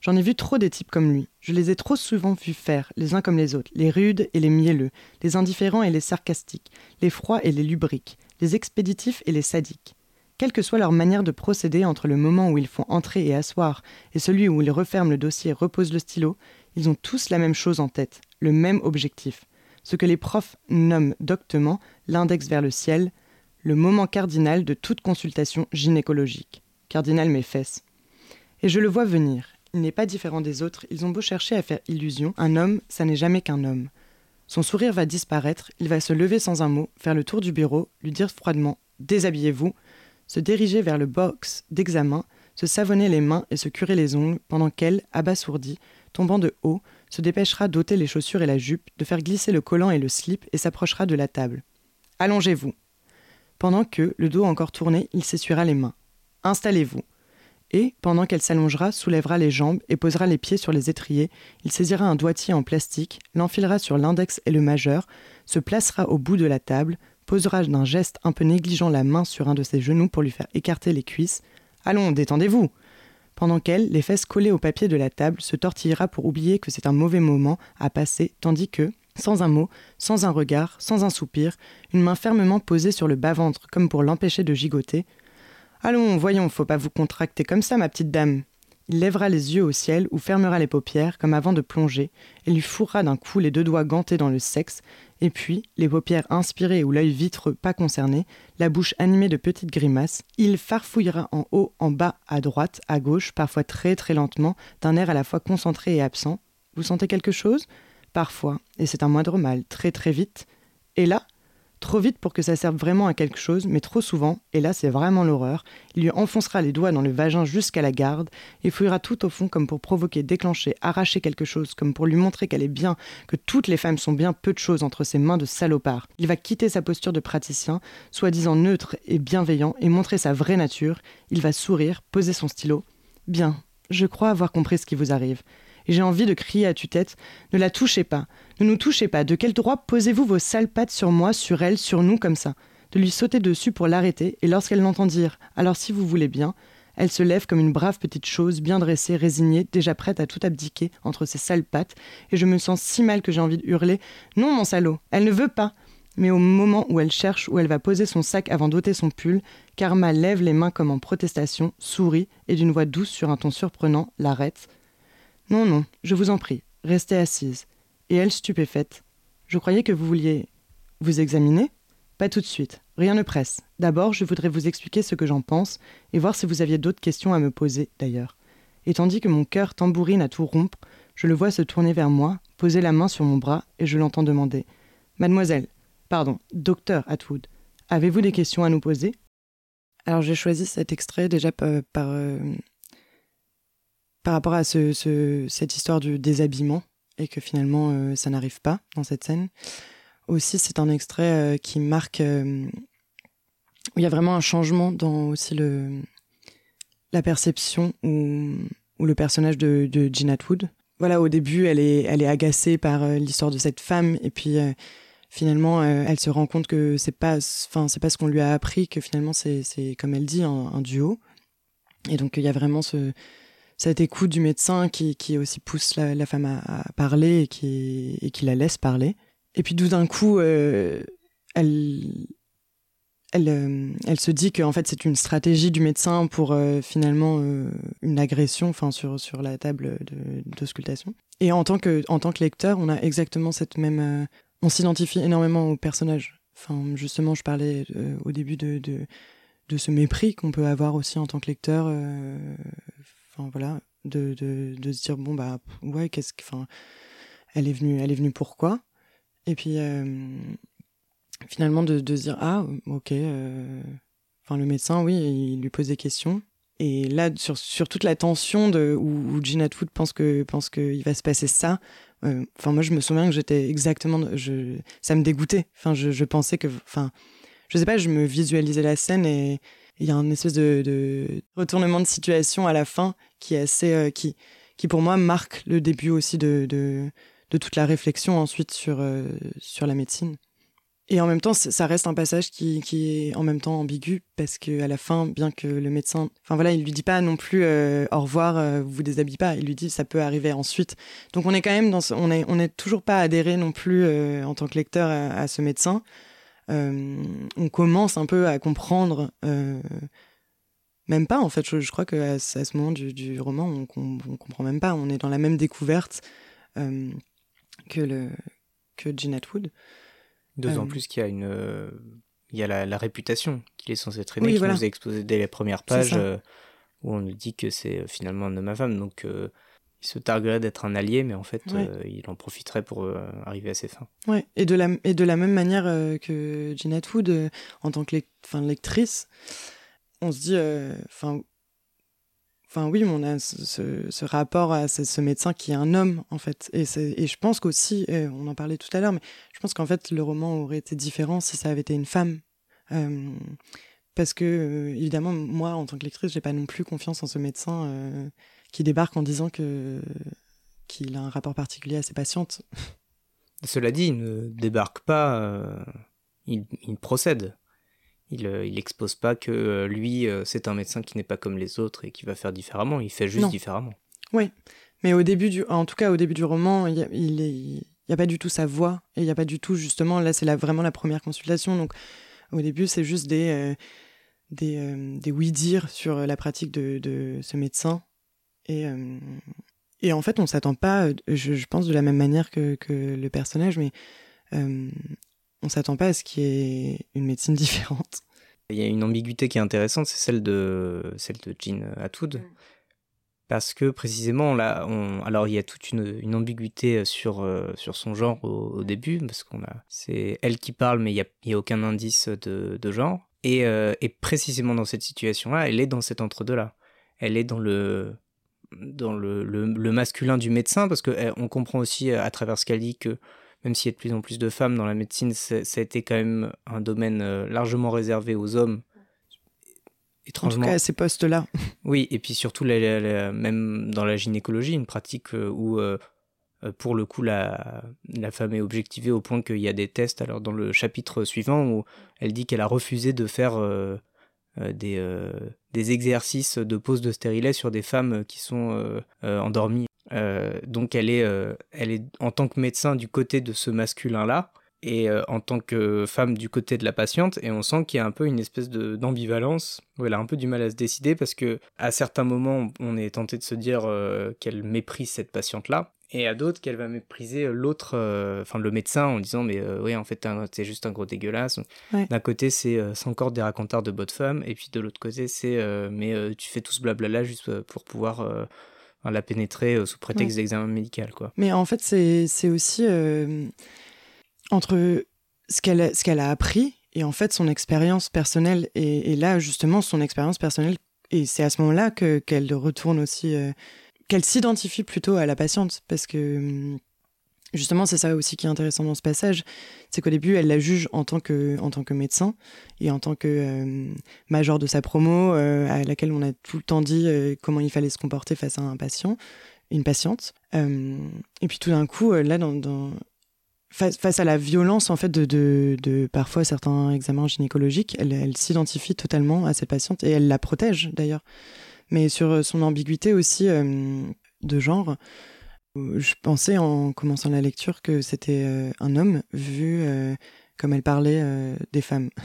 J'en ai vu trop des types comme lui. Je les ai trop souvent vus faire, les uns comme les autres, les rudes et les mielleux, les indifférents et les sarcastiques, les froids et les lubriques, les expéditifs et les sadiques. Quelle que soit leur manière de procéder entre le moment où ils font entrer et asseoir et celui où ils referment le dossier et reposent le stylo, ils ont tous la même chose en tête, le même objectif. Ce que les profs nomment doctement l'index vers le ciel, le moment cardinal de toute consultation gynécologique. Cardinal mes fesses. Et je le vois venir, il n'est pas différent des autres, ils ont beau chercher à faire illusion, un homme, ça n'est jamais qu'un homme. Son sourire va disparaître, il va se lever sans un mot, faire le tour du bureau, lui dire froidement Déshabillez-vous, se diriger vers le box d'examen, se savonner les mains et se curer les ongles, pendant qu'elle, abasourdie, tombant de haut, se dépêchera d'ôter les chaussures et la jupe, de faire glisser le collant et le slip et s'approchera de la table. Allongez-vous. Pendant que, le dos encore tourné, il s'essuiera les mains. Installez-vous. Et, pendant qu'elle s'allongera, soulèvera les jambes et posera les pieds sur les étriers, il saisira un doigtier en plastique, l'enfilera sur l'index et le majeur, se placera au bout de la table, posera d'un geste un peu négligent la main sur un de ses genoux pour lui faire écarter les cuisses. Allons, détendez-vous pendant qu'elle, les fesses collées au papier de la table, se tortillera pour oublier que c'est un mauvais moment à passer, tandis que, sans un mot, sans un regard, sans un soupir, une main fermement posée sur le bas-ventre comme pour l'empêcher de gigoter. Allons, voyons, faut pas vous contracter comme ça, ma petite dame. Il lèvera les yeux au ciel ou fermera les paupières comme avant de plonger, et lui fourra d'un coup les deux doigts gantés dans le sexe, et puis, les paupières inspirées ou l'œil vitreux pas concerné, la bouche animée de petites grimaces, il farfouillera en haut, en bas, à droite, à gauche, parfois très très lentement, d'un air à la fois concentré et absent. Vous sentez quelque chose? Parfois, et c'est un moindre mal, très très vite. Et là, Trop vite pour que ça serve vraiment à quelque chose, mais trop souvent, et là c'est vraiment l'horreur, il lui enfoncera les doigts dans le vagin jusqu'à la garde, et fouillera tout au fond comme pour provoquer, déclencher, arracher quelque chose, comme pour lui montrer qu'elle est bien, que toutes les femmes sont bien peu de choses entre ses mains de salopard. Il va quitter sa posture de praticien, soi-disant neutre et bienveillant, et montrer sa vraie nature. Il va sourire, poser son stylo. Bien, je crois avoir compris ce qui vous arrive et j'ai envie de crier à tue-tête Ne la touchez pas, ne nous touchez pas, de quel droit posez-vous vos sales pattes sur moi, sur elle, sur nous comme ça? De lui sauter dessus pour l'arrêter, et lorsqu'elle l'entend dire Alors si vous voulez bien, elle se lève comme une brave petite chose, bien dressée, résignée, déjà prête à tout abdiquer entre ses sales pattes, et je me sens si mal que j'ai envie de hurler Non, mon salaud, elle ne veut pas! Mais au moment où elle cherche où elle va poser son sac avant d'ôter son pull, Karma lève les mains comme en protestation, sourit et d'une voix douce sur un ton surprenant l'arrête. Non, non, je vous en prie, restez assise. Et elle, stupéfaite. Je croyais que vous vouliez. Vous examiner Pas tout de suite. Rien ne presse. D'abord, je voudrais vous expliquer ce que j'en pense, et voir si vous aviez d'autres questions à me poser, d'ailleurs. Et tandis que mon cœur tambourine à tout rompre, je le vois se tourner vers moi, poser la main sur mon bras, et je l'entends demander Mademoiselle, pardon, docteur Atwood, avez-vous des questions à nous poser? Alors j'ai choisi cet extrait déjà par, euh, par rapport à ce, cette histoire du déshabillement et que finalement euh, ça n'arrive pas dans cette scène. Aussi, c'est un extrait euh, qui marque euh, où il y a vraiment un changement dans aussi le la perception ou, le personnage de, de Jean Atwood. Voilà, au début, elle est, elle est agacée par l'histoire de cette femme et puis finalement, elle se rend compte que c'est pas, c'est pas ce qu'on lui a appris, que finalement c'est, comme elle dit, un duo. Et donc il y a vraiment ce, cette écoute du médecin qui, qui aussi pousse la, femme à, parler et qui, et qui la laisse parler. Et puis tout d'un coup, euh, elle, elle, euh, elle se dit qu'en fait c'est une stratégie du médecin pour euh, finalement une agression enfin sur, sur la table d'auscultation. Et en tant, que, en tant que lecteur, on a exactement cette même... on s'identifie énormément au personnage. Enfin, justement, je parlais au début de, de ce mépris qu'on peut avoir aussi en tant que lecteur voilà, de, de, de, se dire bon bah ouais qu'est-ce que, enfin, elle est venue, elle est venue pourquoi? Et puis euh, finalement de, de, se dire ah ok, euh, enfin le médecin oui il lui pose des questions et là sur, sur toute la tension de où, où Gina Atwood pense que pense qu'il va se passer ça. Euh, enfin moi je me souviens que j'étais exactement, je, ça me dégoûtait. Enfin je, je pensais que, enfin je sais pas, je me visualisais la scène et il y a un espèce de, retournement de situation à la fin qui est assez, euh, qui, pour moi marque le début aussi de, toute la réflexion ensuite sur, euh, sur la médecine. Et en même temps, ça reste un passage qui, est en même temps ambigu parce que à la fin, bien que le médecin, enfin voilà, il lui dit pas non plus euh, au revoir, vous vous déshabillez pas. Il lui dit ça peut arriver ensuite. Donc on est quand même dans, on est toujours pas adhéré non plus en tant que lecteur à ce médecin. Euh, on commence un peu à comprendre euh, même pas en fait. Je, crois que à, ce moment du, roman on, on, comprend même pas. On est dans la même découverte euh, que le que Jean Atwood. D'autant plus qu'il y a une il y a la, réputation qu'il est censé traîner qui nous est exposée dès les premières pages où on nous dit que c'est finalement un homme à femme. Donc il se targuerait d'être un allié, mais en fait, euh, il en profiterait pour euh, arriver à ses fins. Ouais, et de la, et de la même manière euh, que Jean Atwood, en tant que lectrice, on se dit, enfin, enfin oui, on a ce, rapport à ce, médecin qui est un homme en fait. Et, et je pense qu'aussi, on en parlait tout à l'heure, mais je pense qu'en fait le roman aurait été différent si ça avait été une femme. Parce que évidemment, moi en tant que lectrice, j'ai pas non plus confiance en ce médecin qui débarque en disant que qu'il a un rapport particulier à ses patientes. [LAUGHS] Cela dit, il ne débarque pas, il, il procède. Il n'expose euh, pas que euh, lui, euh, c'est un médecin qui n'est pas comme les autres et qui va faire différemment. Il fait juste différemment. Oui, mais au début du, en tout cas au début du roman, il n'y a, pas du tout sa voix et il n'y a pas du tout justement. Là, c'est vraiment la première consultation. Donc au début, c'est juste des des, des oui-dire sur la pratique de, de ce médecin et et en fait, on s'attend pas, je, je, pense de la même manière que, que le personnage, mais on s'attend pas à ce qu'il y ait une médecine [LAUGHS] différente. Il y a une ambiguïté qui est intéressante, c'est celle de celle de Jean Atwood. Mm. Parce que précisément là, on... alors il y a toute une, ambiguïté sur, euh, sur son genre au, début, parce qu'on a c'est elle qui parle, mais il n'y a, a, aucun indice de, genre. Et, euh, et, précisément dans cette situation-là, elle est dans cet entre-deux-là. Elle est dans le dans le, le, masculin du médecin, parce qu'on eh, comprend aussi à travers ce qu'elle dit que même s'il y a de plus en plus de femmes dans la médecine, ça a été quand même un domaine euh, largement réservé aux hommes. Étrangement. En tout cas, à ces postes-là. [LAUGHS] Oui, et puis surtout, même dans la gynécologie, une pratique euh, où, euh, pour le coup, la, la femme est objectivée au point qu'il y a des tests. Alors, dans le chapitre suivant, où elle dit qu'elle a refusé de faire des, des exercices de pose de stérilet sur des femmes qui sont endormies. Euh, donc elle est, euh, elle est en tant que médecin du côté de ce masculin-là et euh, en tant que femme du côté de la patiente. Et on sent qu'il y a un peu une espèce d'ambivalence où elle a un peu du mal à se décider parce que à certains moments on est tenté de se dire qu'elle méprise cette patiente là et à d'autres qu'elle va mépriser l'autre enfin le médecin en disant mais oui en fait c'est juste un gros dégueulasse d'un côté c'est encore des racontars de bonnes femmes et puis de l'autre côté c'est mais tu fais tout ce blabla là juste pour pouvoir la pénétrer euh, sous prétexte d'examen médical. Quoi. Mais en fait, c'est aussi euh, entre ce qu'elle ce qu'elle a appris et en fait son expérience personnelle. Et, là, justement, son expérience personnelle, et c'est à ce moment-là qu'elle retourne aussi, euh, qu'elle s'identifie plutôt à la patiente, parce que hum, Justement, c'est ça aussi qui est intéressant dans ce passage, c'est qu'au début, elle la juge en tant que, en tant que médecin et en tant que euh, major de sa promo, euh, à laquelle on a tout le temps dit euh, comment il fallait se comporter face à un patient, une patiente. et puis tout d'un coup, là, dans, face, à la violence en fait de, de, parfois certains examens gynécologiques, elle, elle s'identifie totalement à cette patiente et elle la protège d'ailleurs. Mais sur son ambiguïté aussi de genre je pensais en commençant la lecture que c'était euh, un homme vu euh, comme elle parlait euh, des femmes. [LAUGHS]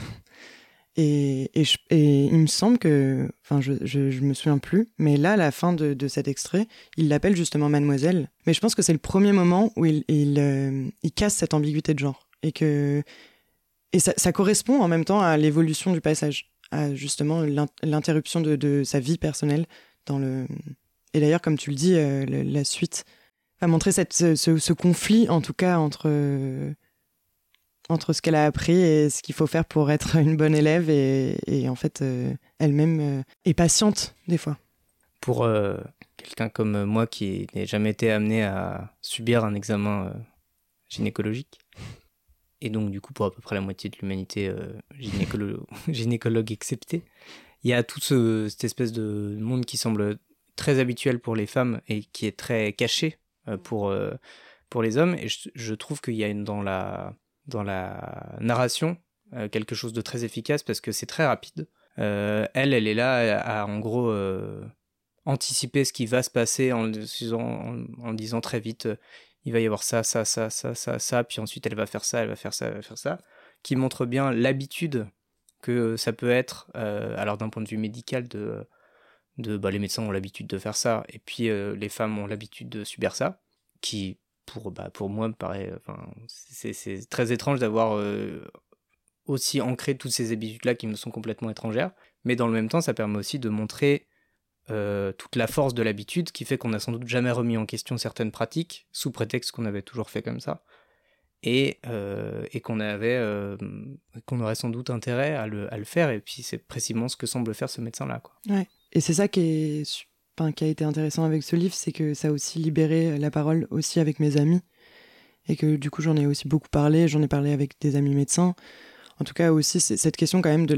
Et, il me semble que, enfin, je, me souviens plus, mais là, à la fin de, cet extrait, il l'appelle justement mademoiselle. Mais je pense que c'est le premier moment où il, il, casse cette ambiguïté de genre. Et que, et ça, correspond en même temps à l'évolution du passage, justement l'interruption de, sa vie personnelle dans le. Et d'ailleurs, comme tu le dis, la suite à montrer cette, ce, conflit, en tout cas, entre, entre ce qu'elle a appris et ce qu'il faut faire pour être une bonne élève et, en fait, euh, elle-même euh, est patiente des fois. Pour euh, quelqu'un comme moi qui n'ai jamais été amené à subir un examen gynécologique, et donc du coup pour à peu près la moitié de l'humanité gynécolo [LAUGHS] gynécologue excepté, il y a tout ce, cette espèce de monde qui semble très habituel pour les femmes et qui est très caché euh, pour, euh, pour les hommes. Et je, trouve qu'il y a une, dans, la, dans la narration euh, quelque chose de très efficace parce que c'est très rapide. elle, elle est là à, en gros anticiper ce qui va se passer en, en, en disant très vite il va y avoir ça, ça, ça, ça, ça, ça, puis ensuite elle va faire ça, elle va faire ça, elle va faire ça, qui montre bien l'habitude que ça peut être, alors d'un point de vue médical, de, bah, les médecins ont l'habitude de faire ça, et puis euh, les femmes ont l'habitude de subir ça, qui pour, bah, moi me paraît, enfin, c'est très étrange d'avoir euh, aussi ancré toutes ces habitudes-là qui me sont complètement étrangères, mais dans le même temps, ça permet aussi de montrer euh, toute la force de l'habitude qui fait qu'on n'a sans doute jamais remis en question certaines pratiques sous prétexte qu'on avait toujours fait comme ça et, et qu'on avait qu'on aurait sans doute intérêt à le, à le faire et puis c'est précisément ce que semble faire ce médecin là quoi. Ouais. Et c'est ça qui est qui a été intéressant avec ce livre, c'est que ça a aussi libéré la parole aussi avec mes amis. Et que du coup, j'en ai aussi beaucoup parlé. J'en ai parlé avec des amis médecins. En tout cas, aussi, cette question quand même de,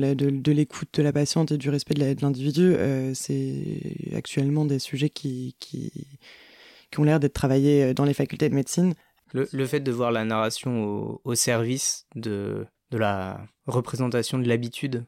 l'écoute de, la patiente et du respect de l'individu, euh, c'est actuellement des sujets qui, qui, ont l'air d'être travaillés dans les facultés de médecine. Le, fait de voir la narration au, service de, de la représentation de l'habitude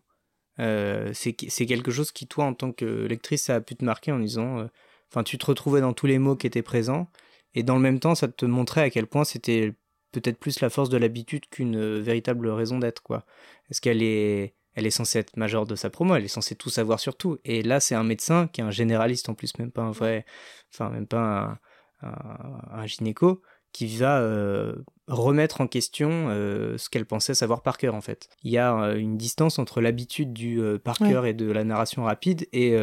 euh, c'est quelque chose qui, toi, en tant que lectrice, ça a pu te marquer en disant. Euh, enfin, tu te retrouvais dans tous les mots qui étaient présents, et dans le même temps, ça te montrait à quel point c'était peut-être plus la force de l'habitude qu'une euh, véritable raison d'être, quoi. Est-ce qu'elle est. Elle est censée être majeure de sa promo, elle est censée tout savoir sur tout. Et là, c'est un médecin qui est un généraliste en plus, même pas un vrai. Enfin, même pas un, un gynéco, qui va euh, remettre en question euh, ce qu'elle pensait savoir par cœur en fait. Il y a euh, une distance entre l'habitude du par cœur et de la narration rapide et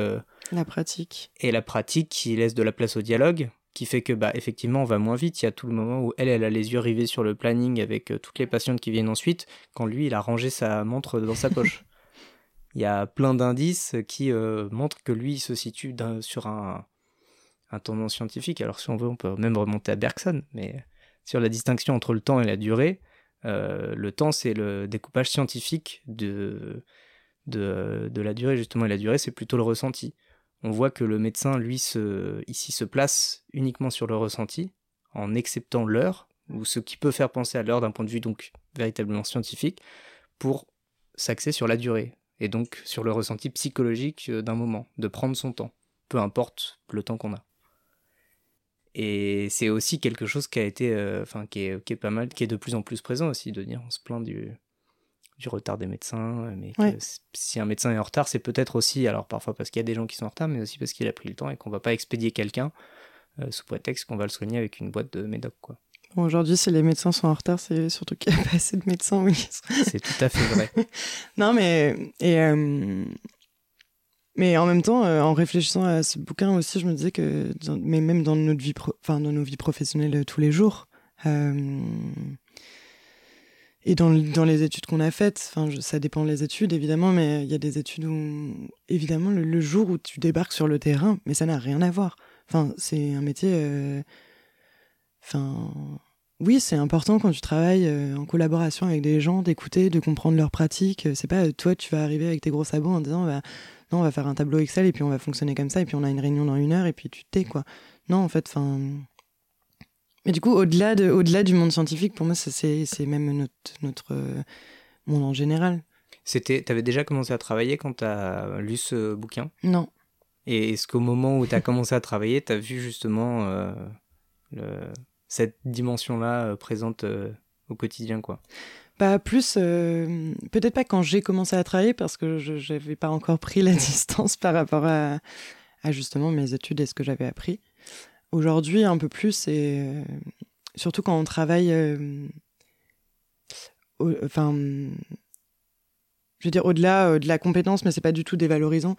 la pratique. Et la pratique qui laisse de la place au dialogue, qui fait que bah effectivement on va moins vite. Il y a tout le moment où elle elle a les yeux rivés sur le planning avec toutes les patientes qui viennent ensuite, quand lui il a rangé sa montre dans sa poche. Il y a plein d'indices qui montrent que lui il se situe sur un un tournant scientifique. Alors si on veut, on peut même remonter à Bergson, mais sur la distinction entre le temps et la durée, euh, le temps c'est le découpage scientifique de, de, de, la durée justement, et la durée c'est plutôt le ressenti. On voit que le médecin, lui, ici se place uniquement sur le ressenti, en acceptant l'heure, ou ce qui peut faire penser à l'heure d'un point de vue donc véritablement scientifique, pour s'axer sur la durée, et donc sur le ressenti psychologique euh, d'un moment, de prendre son temps, peu importe le temps qu'on a. Et c'est aussi quelque chose qui a été, euh, enfin, pas mal, qui est de plus en plus présent aussi, de dire on se plaint du, du retard des médecins, mais si un médecin est en retard, c'est peut-être aussi, alors parfois parce qu'il y a des gens qui sont en retard, mais aussi parce qu'il a pris le temps et qu'on va pas expédier quelqu'un euh, sous prétexte qu'on va le soigner avec une boîte de médoc, quoi. Aujourd'hui, si les médecins sont en retard, c'est surtout qu'il n'y a pas assez de médecins, oui. c'est tout à fait vrai. [LAUGHS] non, mais et, euh, mais en même temps, euh, en réfléchissant à ce bouquin aussi, je me disais que, mais même dans notre vie, enfin dans nos vies professionnelles euh, tous les jours, euh, et dans, dans, les études qu'on a faites, enfin ça dépend des études évidemment, mais il y a des études où, évidemment, le, jour où tu débarques sur le terrain, mais ça n'a rien à voir. Enfin, c'est un métier, enfin. Oui, c'est important quand tu travailles en collaboration avec des gens, d'écouter, de comprendre leurs pratiques. C'est pas toi, tu vas arriver avec tes gros sabots en disant bah, non, on va faire un tableau Excel et puis on va fonctionner comme ça et puis on a une réunion dans une heure et puis tu t'es quoi. Non, en fait, enfin. Mais du coup, au-delà de, au-delà du monde scientifique, pour moi, c'est, c'est même notre, notre euh, monde en général. C'était, t'avais déjà commencé à travailler quand t'as lu ce bouquin? Non. Et est-ce qu'au moment où t'as commencé à travailler, t'as vu justement euh, cette dimension-là euh, présente au quotidien, quoi? Bah, plus, peut-être pas quand j'ai commencé à travailler, parce que je n'avais pas encore pris la [LAUGHS] distance par rapport à, justement mes études et ce que j'avais appris. Aujourd'hui, un peu plus, et euh, surtout quand on travaille. Euh, enfin. je veux dire, au-delà de la compétence, mais c'est pas du tout dévalorisant.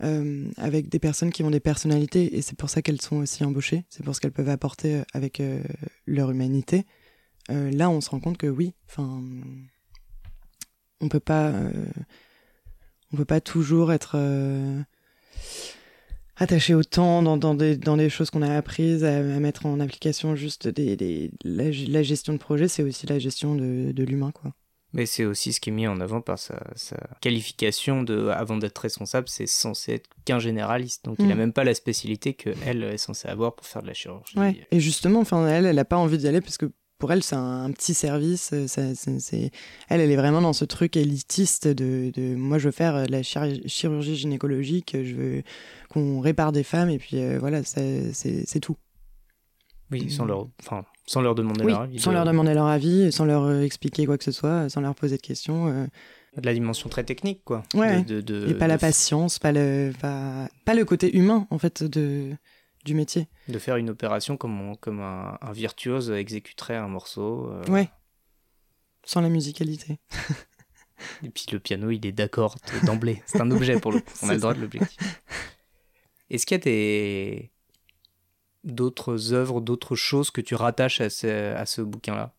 avec des personnes qui ont des personnalités et c'est pour ça qu'elles sont aussi embauchées, c'est pour ce qu'elles peuvent apporter avec leur humanité. Euh, là, on se rend compte que oui, enfin, on peut pas, euh, on peut pas toujours être euh, attaché au temps dans, dans, des, dans des choses qu'on a apprises, à, mettre en application juste des, des la, gestion de projet, c'est aussi la gestion de, de l'humain, quoi. Mais c'est aussi ce qui est mis en avant par sa, sa qualification de, avant d'être responsable, c'est censé être qu'un généraliste. Donc il n'a mm. même pas la spécialité qu'elle est censée avoir pour faire de la chirurgie. Ouais. Et justement, enfin, elle, elle n'a pas envie d'y aller parce que pour elle, c'est un, petit service. Euh, c'est, elle, elle est vraiment dans ce truc élitiste de, de moi, je veux faire la chirurgie gynécologique, je veux qu'on répare des femmes, et puis euh, voilà, c'est, tout. Oui, sans leur, enfin, sans leur demander leur avis. Sans leur demander leur avis, sans leur euh, expliquer quoi que ce soit, sans leur poser de questions. De la dimension très technique, quoi. Ouais. De, et pas la patience, pas le, pas, pas le côté humain, en fait, de du métier. De faire une opération comme, comme un, virtuose exécuterait un morceau. Euh. Ouais. Sans la musicalité. [LAUGHS] Et puis le piano, il est d'accord d'emblée. C'est un objet pour le coup. [LAUGHS] On a le droit de l'objectif. Est-ce qu'il y a des d'autres œuvres, d'autres choses que tu rattaches à ce, à ce bouquin-là?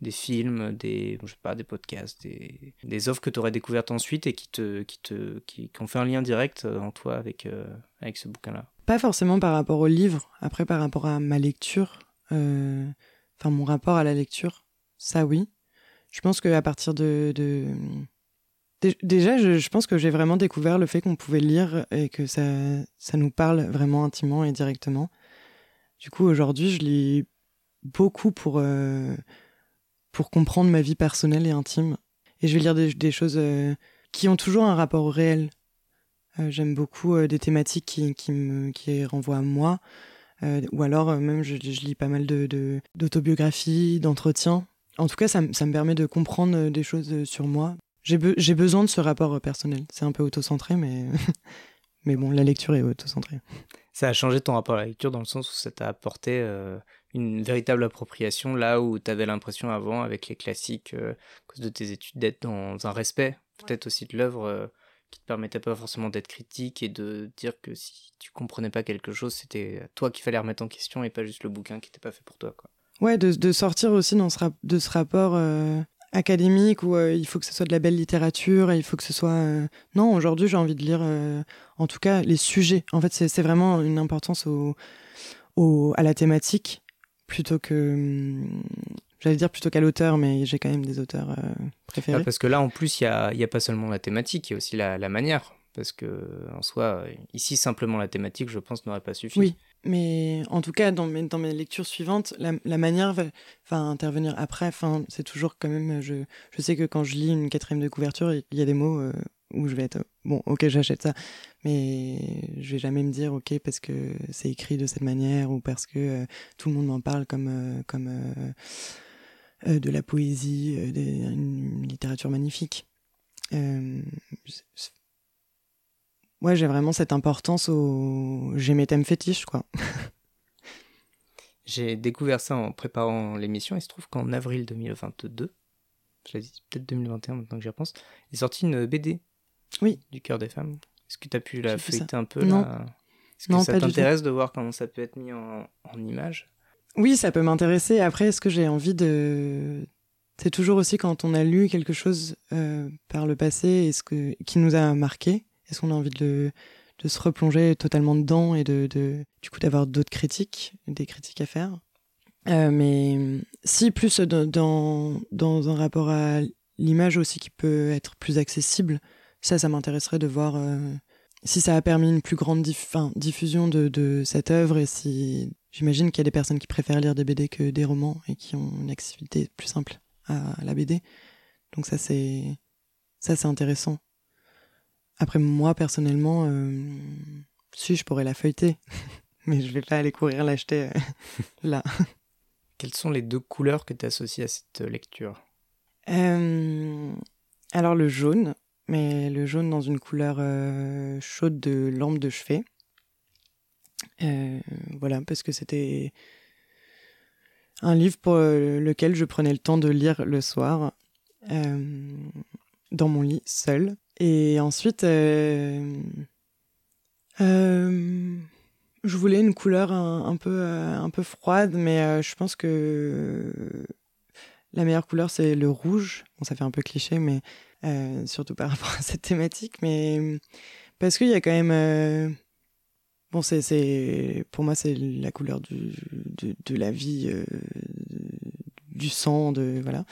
Des films, des, je sais pas, des podcasts, des, des œuvres que tu aurais découvertes ensuite et qui, te, qui, te, qui, ont fait un lien direct en toi avec, euh, avec ce bouquin-là? Pas forcément par rapport au livre, après par rapport à ma lecture, euh, enfin mon rapport à la lecture, ça oui. Je pense qu'à partir de, Déjà, je, pense que j'ai vraiment découvert le fait qu'on pouvait lire et que ça, ça nous parle vraiment intimement et directement. Du coup, aujourd'hui, je lis beaucoup pour, euh, pour comprendre ma vie personnelle et intime. Et je vais lire des, choses euh, qui ont toujours un rapport au réel. Euh, j'aime beaucoup des thématiques qui, qui, me, qui renvoient à moi. ou alors, même, je, je, lis pas mal d'autobiographies, de, d'entretiens. En tout cas, ça, ça me permet de comprendre des choses sur moi j'ai besoin de ce rapport euh, personnel. C'est un peu autocentré, mais... [LAUGHS] mais bon, la lecture est autocentrée. Ça a changé ton rapport à la lecture dans le sens où ça t'a apporté euh, une véritable appropriation là où tu avais l'impression avant, avec les classiques, euh, à cause de tes études, d'être dans un respect, peut-être aussi de l'œuvre, qui te permettait pas forcément d'être critique et de dire que si tu comprenais pas quelque chose, c'était toi qu'il fallait remettre en question et pas juste le bouquin qui n'était pas fait pour toi. Quoi. Ouais, de, de sortir aussi dans ce de ce rapport académique où euh, il faut que ce soit de la belle littérature et il faut que ce soit euh, non aujourd'hui j'ai envie de lire euh, en tout cas les sujets en fait c'est vraiment une importance au, au, à la thématique plutôt que hum, j'allais dire plutôt qu'à l'auteur mais j'ai quand même des auteurs préférés parce que là en plus il n'y a, y a pas seulement la thématique il y a aussi la, la manière parce que en soi ici simplement la thématique je pense n'aurait pas suffi oui mais en tout cas, dans mes, dans mes lectures suivantes, la, la manière va, intervenir après. C'est toujours quand même. Je, je sais que quand je lis une quatrième de couverture, il y a des mots euh, où je vais être bon, ok, j'achète ça, mais je vais jamais me dire ok parce que c'est écrit de cette manière ou parce que euh, tout le monde m'en parle comme euh, comme de la poésie, d'une littérature magnifique ouais, j'ai vraiment cette importance au. J'ai mes thèmes fétiches, quoi. [LAUGHS] j'ai découvert ça en préparant l'émission. Il se trouve qu'en avril 2022, je l'ai dit, peut-être 2021 maintenant que j'y repense, il est sorti une BD. Oui. Du cœur des femmes. Est-ce que tu as pu la feuilleter un peu Non. Est-ce que ça t'intéresse de voir comment ça peut être mis en, en image? Oui, ça peut m'intéresser. Après, est-ce que j'ai envie de. C'est toujours aussi quand on a lu quelque chose euh, par le passé ce que... qui nous a marqué est-ce qu'on a envie de, de, se replonger totalement dedans et de, de du coup d'avoir d'autres critiques, des critiques à faire? Euh, Mais si plus dans, dans un rapport à l'image aussi qui peut être plus accessible, ça, ça m'intéresserait de voir euh, si ça a permis une plus grande diffusion de, de, cette œuvre et si j'imagine qu'il y a des personnes qui préfèrent lire des BD que des romans et qui ont une activité plus simple à la BD. Donc ça c'est ça c'est intéressant. Après, moi, personnellement, euh, si, je pourrais la feuilleter. [LAUGHS] Mais je vais pas aller courir l'acheter euh, [LAUGHS] là. Quelles sont les deux couleurs que tu associes à cette lecture? Euh, Alors, le jaune, mais le jaune dans une couleur chaude de lampe de chevet. Voilà, parce que c'était un livre pour lequel je prenais le temps de lire le soir, dans mon lit, seul. Et ensuite, euh, euh, je voulais une couleur un, peu, euh, un peu froide, mais je pense que la meilleure couleur, c'est le rouge. Bon, ça fait un peu cliché, mais surtout par [LAUGHS] rapport à cette thématique. Mais parce qu'il y a quand même. Bon, c'est, pour moi, c'est la couleur de, de la vie, du sang, de. Voilà.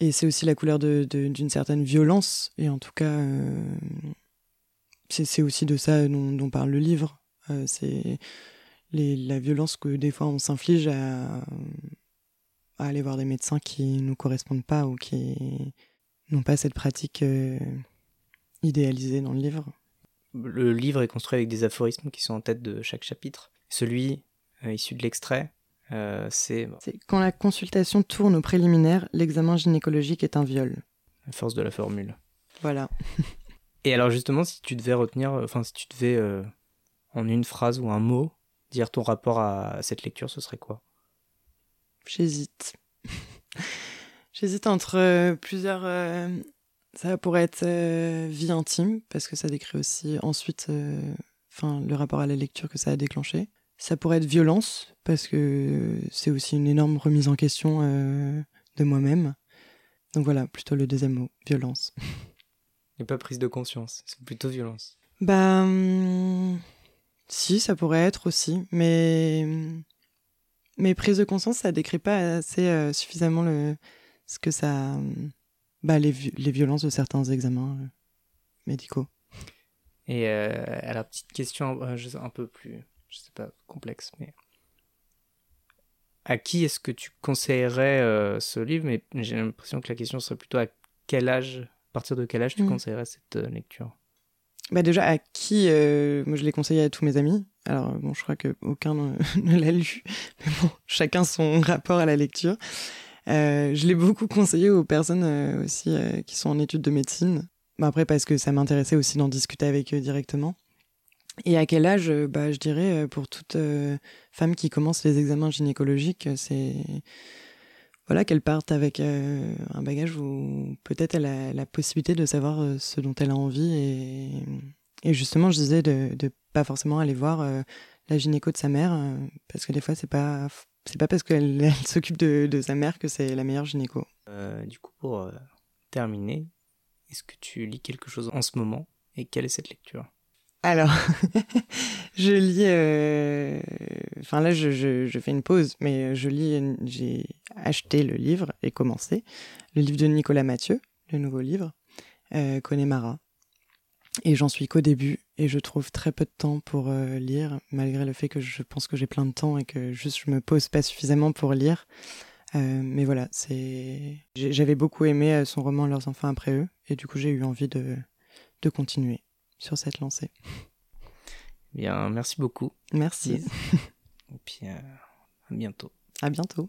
Et c'est aussi la couleur d'une de, certaine violence. Et en tout cas, euh, c'est aussi de ça dont, parle le livre. Euh, c'est la violence que des fois on s'inflige à, aller voir des médecins qui ne nous correspondent pas ou qui n'ont pas cette pratique euh, idéalisée dans le livre. Le livre est construit avec des aphorismes qui sont en tête de chaque chapitre. Celui issu de l'extrait euh, c'est quand la consultation tourne au préliminaire, l'examen gynécologique est un viol. La force de la formule. Voilà. [LAUGHS] Et alors justement, si tu devais retenir, euh, enfin si tu devais euh, en une phrase ou un mot dire ton rapport à cette lecture, ce serait quoi? J'hésite. [LAUGHS] J'hésite entre plusieurs. Ça pourrait être vie intime parce que ça décrit aussi ensuite, enfin le rapport à la lecture que ça a déclenché. Ça pourrait être violence, parce que c'est aussi une énorme remise en question euh, de moi-même. Donc voilà, plutôt le deuxième mot, violence. Et pas prise de conscience, c'est plutôt violence. Bah, hum, Si, ça pourrait être aussi, mais mais prise de conscience, ça décrit pas assez euh, suffisamment le ce que ça bah, les, les violences de certains examens euh, médicaux. Et euh, la petite question un peu plus, je sais pas, complexe, mais à qui est-ce que tu conseillerais ce livre? Mais j'ai l'impression que la question serait plutôt à quel âge, à partir de quel âge tu mmh. conseillerais cette lecture? Bah déjà, à qui euh, Moi, je l'ai conseillé à tous mes amis. Alors, bon, je crois qu'aucun ne, [LAUGHS] ne l'a lu. Mais bon, chacun son rapport à la lecture. Euh, je l'ai beaucoup conseillé aux personnes euh, aussi qui sont en études de médecine. après, parce que ça m'intéressait aussi d'en discuter avec eux directement. Et à quel âge bah, Je dirais, pour toute femme qui commence les examens gynécologiques, c'est voilà, qu'elle parte avec euh, un bagage où peut-être elle a la possibilité de savoir euh, ce dont elle a envie. Et, justement, je disais de ne pas forcément aller voir euh, la gynéco de sa mère, parce que des fois, c'est pas c'est pas parce qu'elle [LAUGHS] s'occupe de, de, sa mère que c'est la meilleure gynéco. du coup, pour terminer, est-ce que tu lis quelque chose en ce moment et quelle est cette lecture? Alors, [LAUGHS] je lis. Euh, enfin là, je, fais une pause, mais je lis. J'ai acheté le livre et commencé le livre de Nicolas Mathieu, le nouveau livre, euh, Connemara. Et j'en suis qu'au début, et je trouve très peu de temps pour euh, lire, malgré le fait que je pense que j'ai plein de temps et que juste je me pose pas suffisamment pour lire. Euh, mais voilà, c'est. J'avais beaucoup aimé son roman Leurs enfants après eux, et du coup j'ai eu envie de, de continuer sur cette lancée. Bien, merci beaucoup. Merci. Et puis euh, à bientôt. À bientôt.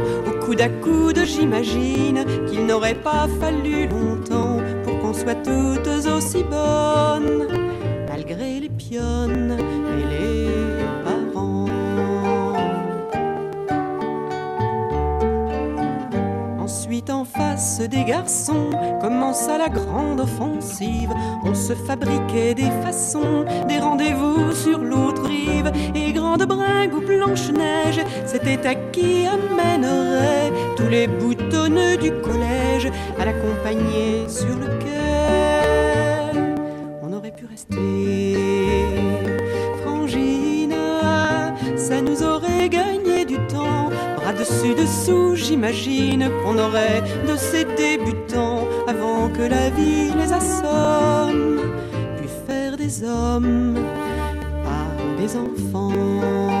coude, j'imagine qu'il n'aurait pas fallu longtemps pour qu'on soit toutes aussi bonnes, malgré les pionnes et les des garçons, commença la grande offensive. On se fabriquait des façons, des rendez-vous sur l'autre rive, et grande bringue ou blanche-neige, c'était à qui amènerait tous les boutonneux du collège à l'accompagner sur le quai. On aurait pu rester Dessous, j'imagine qu'on aurait de ces débutants avant que la vie les assomme, puis faire des hommes, pas des enfants.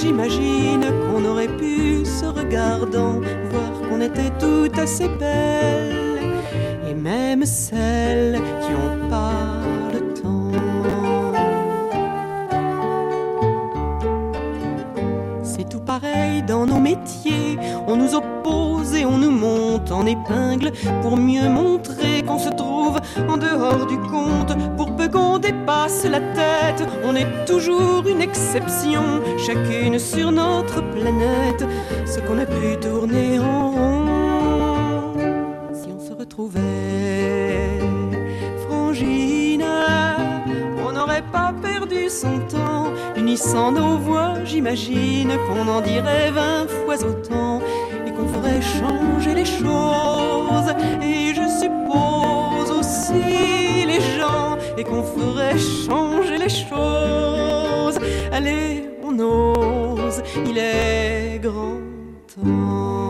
j'imagine qu'on aurait pu, se regardant, voir qu'on était toutes assez belles. Et même celles qui ont pas le temps. C'est tout pareil dans nos métiers. On nous oppose et on nous monte en épingle pour mieux montrer qu'on se trouve en dehors du compte. Pour peu qu'on dépasse la tête, on est toujours une exception, chacune sur notre planète. Ce qu'on a pu tourner en rond, si on se retrouvait frangine, on n'aurait pas perdu son temps, unissant nos voix, j'imagine qu'on en dirait vingt fois autant et qu'on ferait changer les choses. Et je suppose aussi les gens et qu'on ferait changer les choses. Allez, on ose, il est grand temps.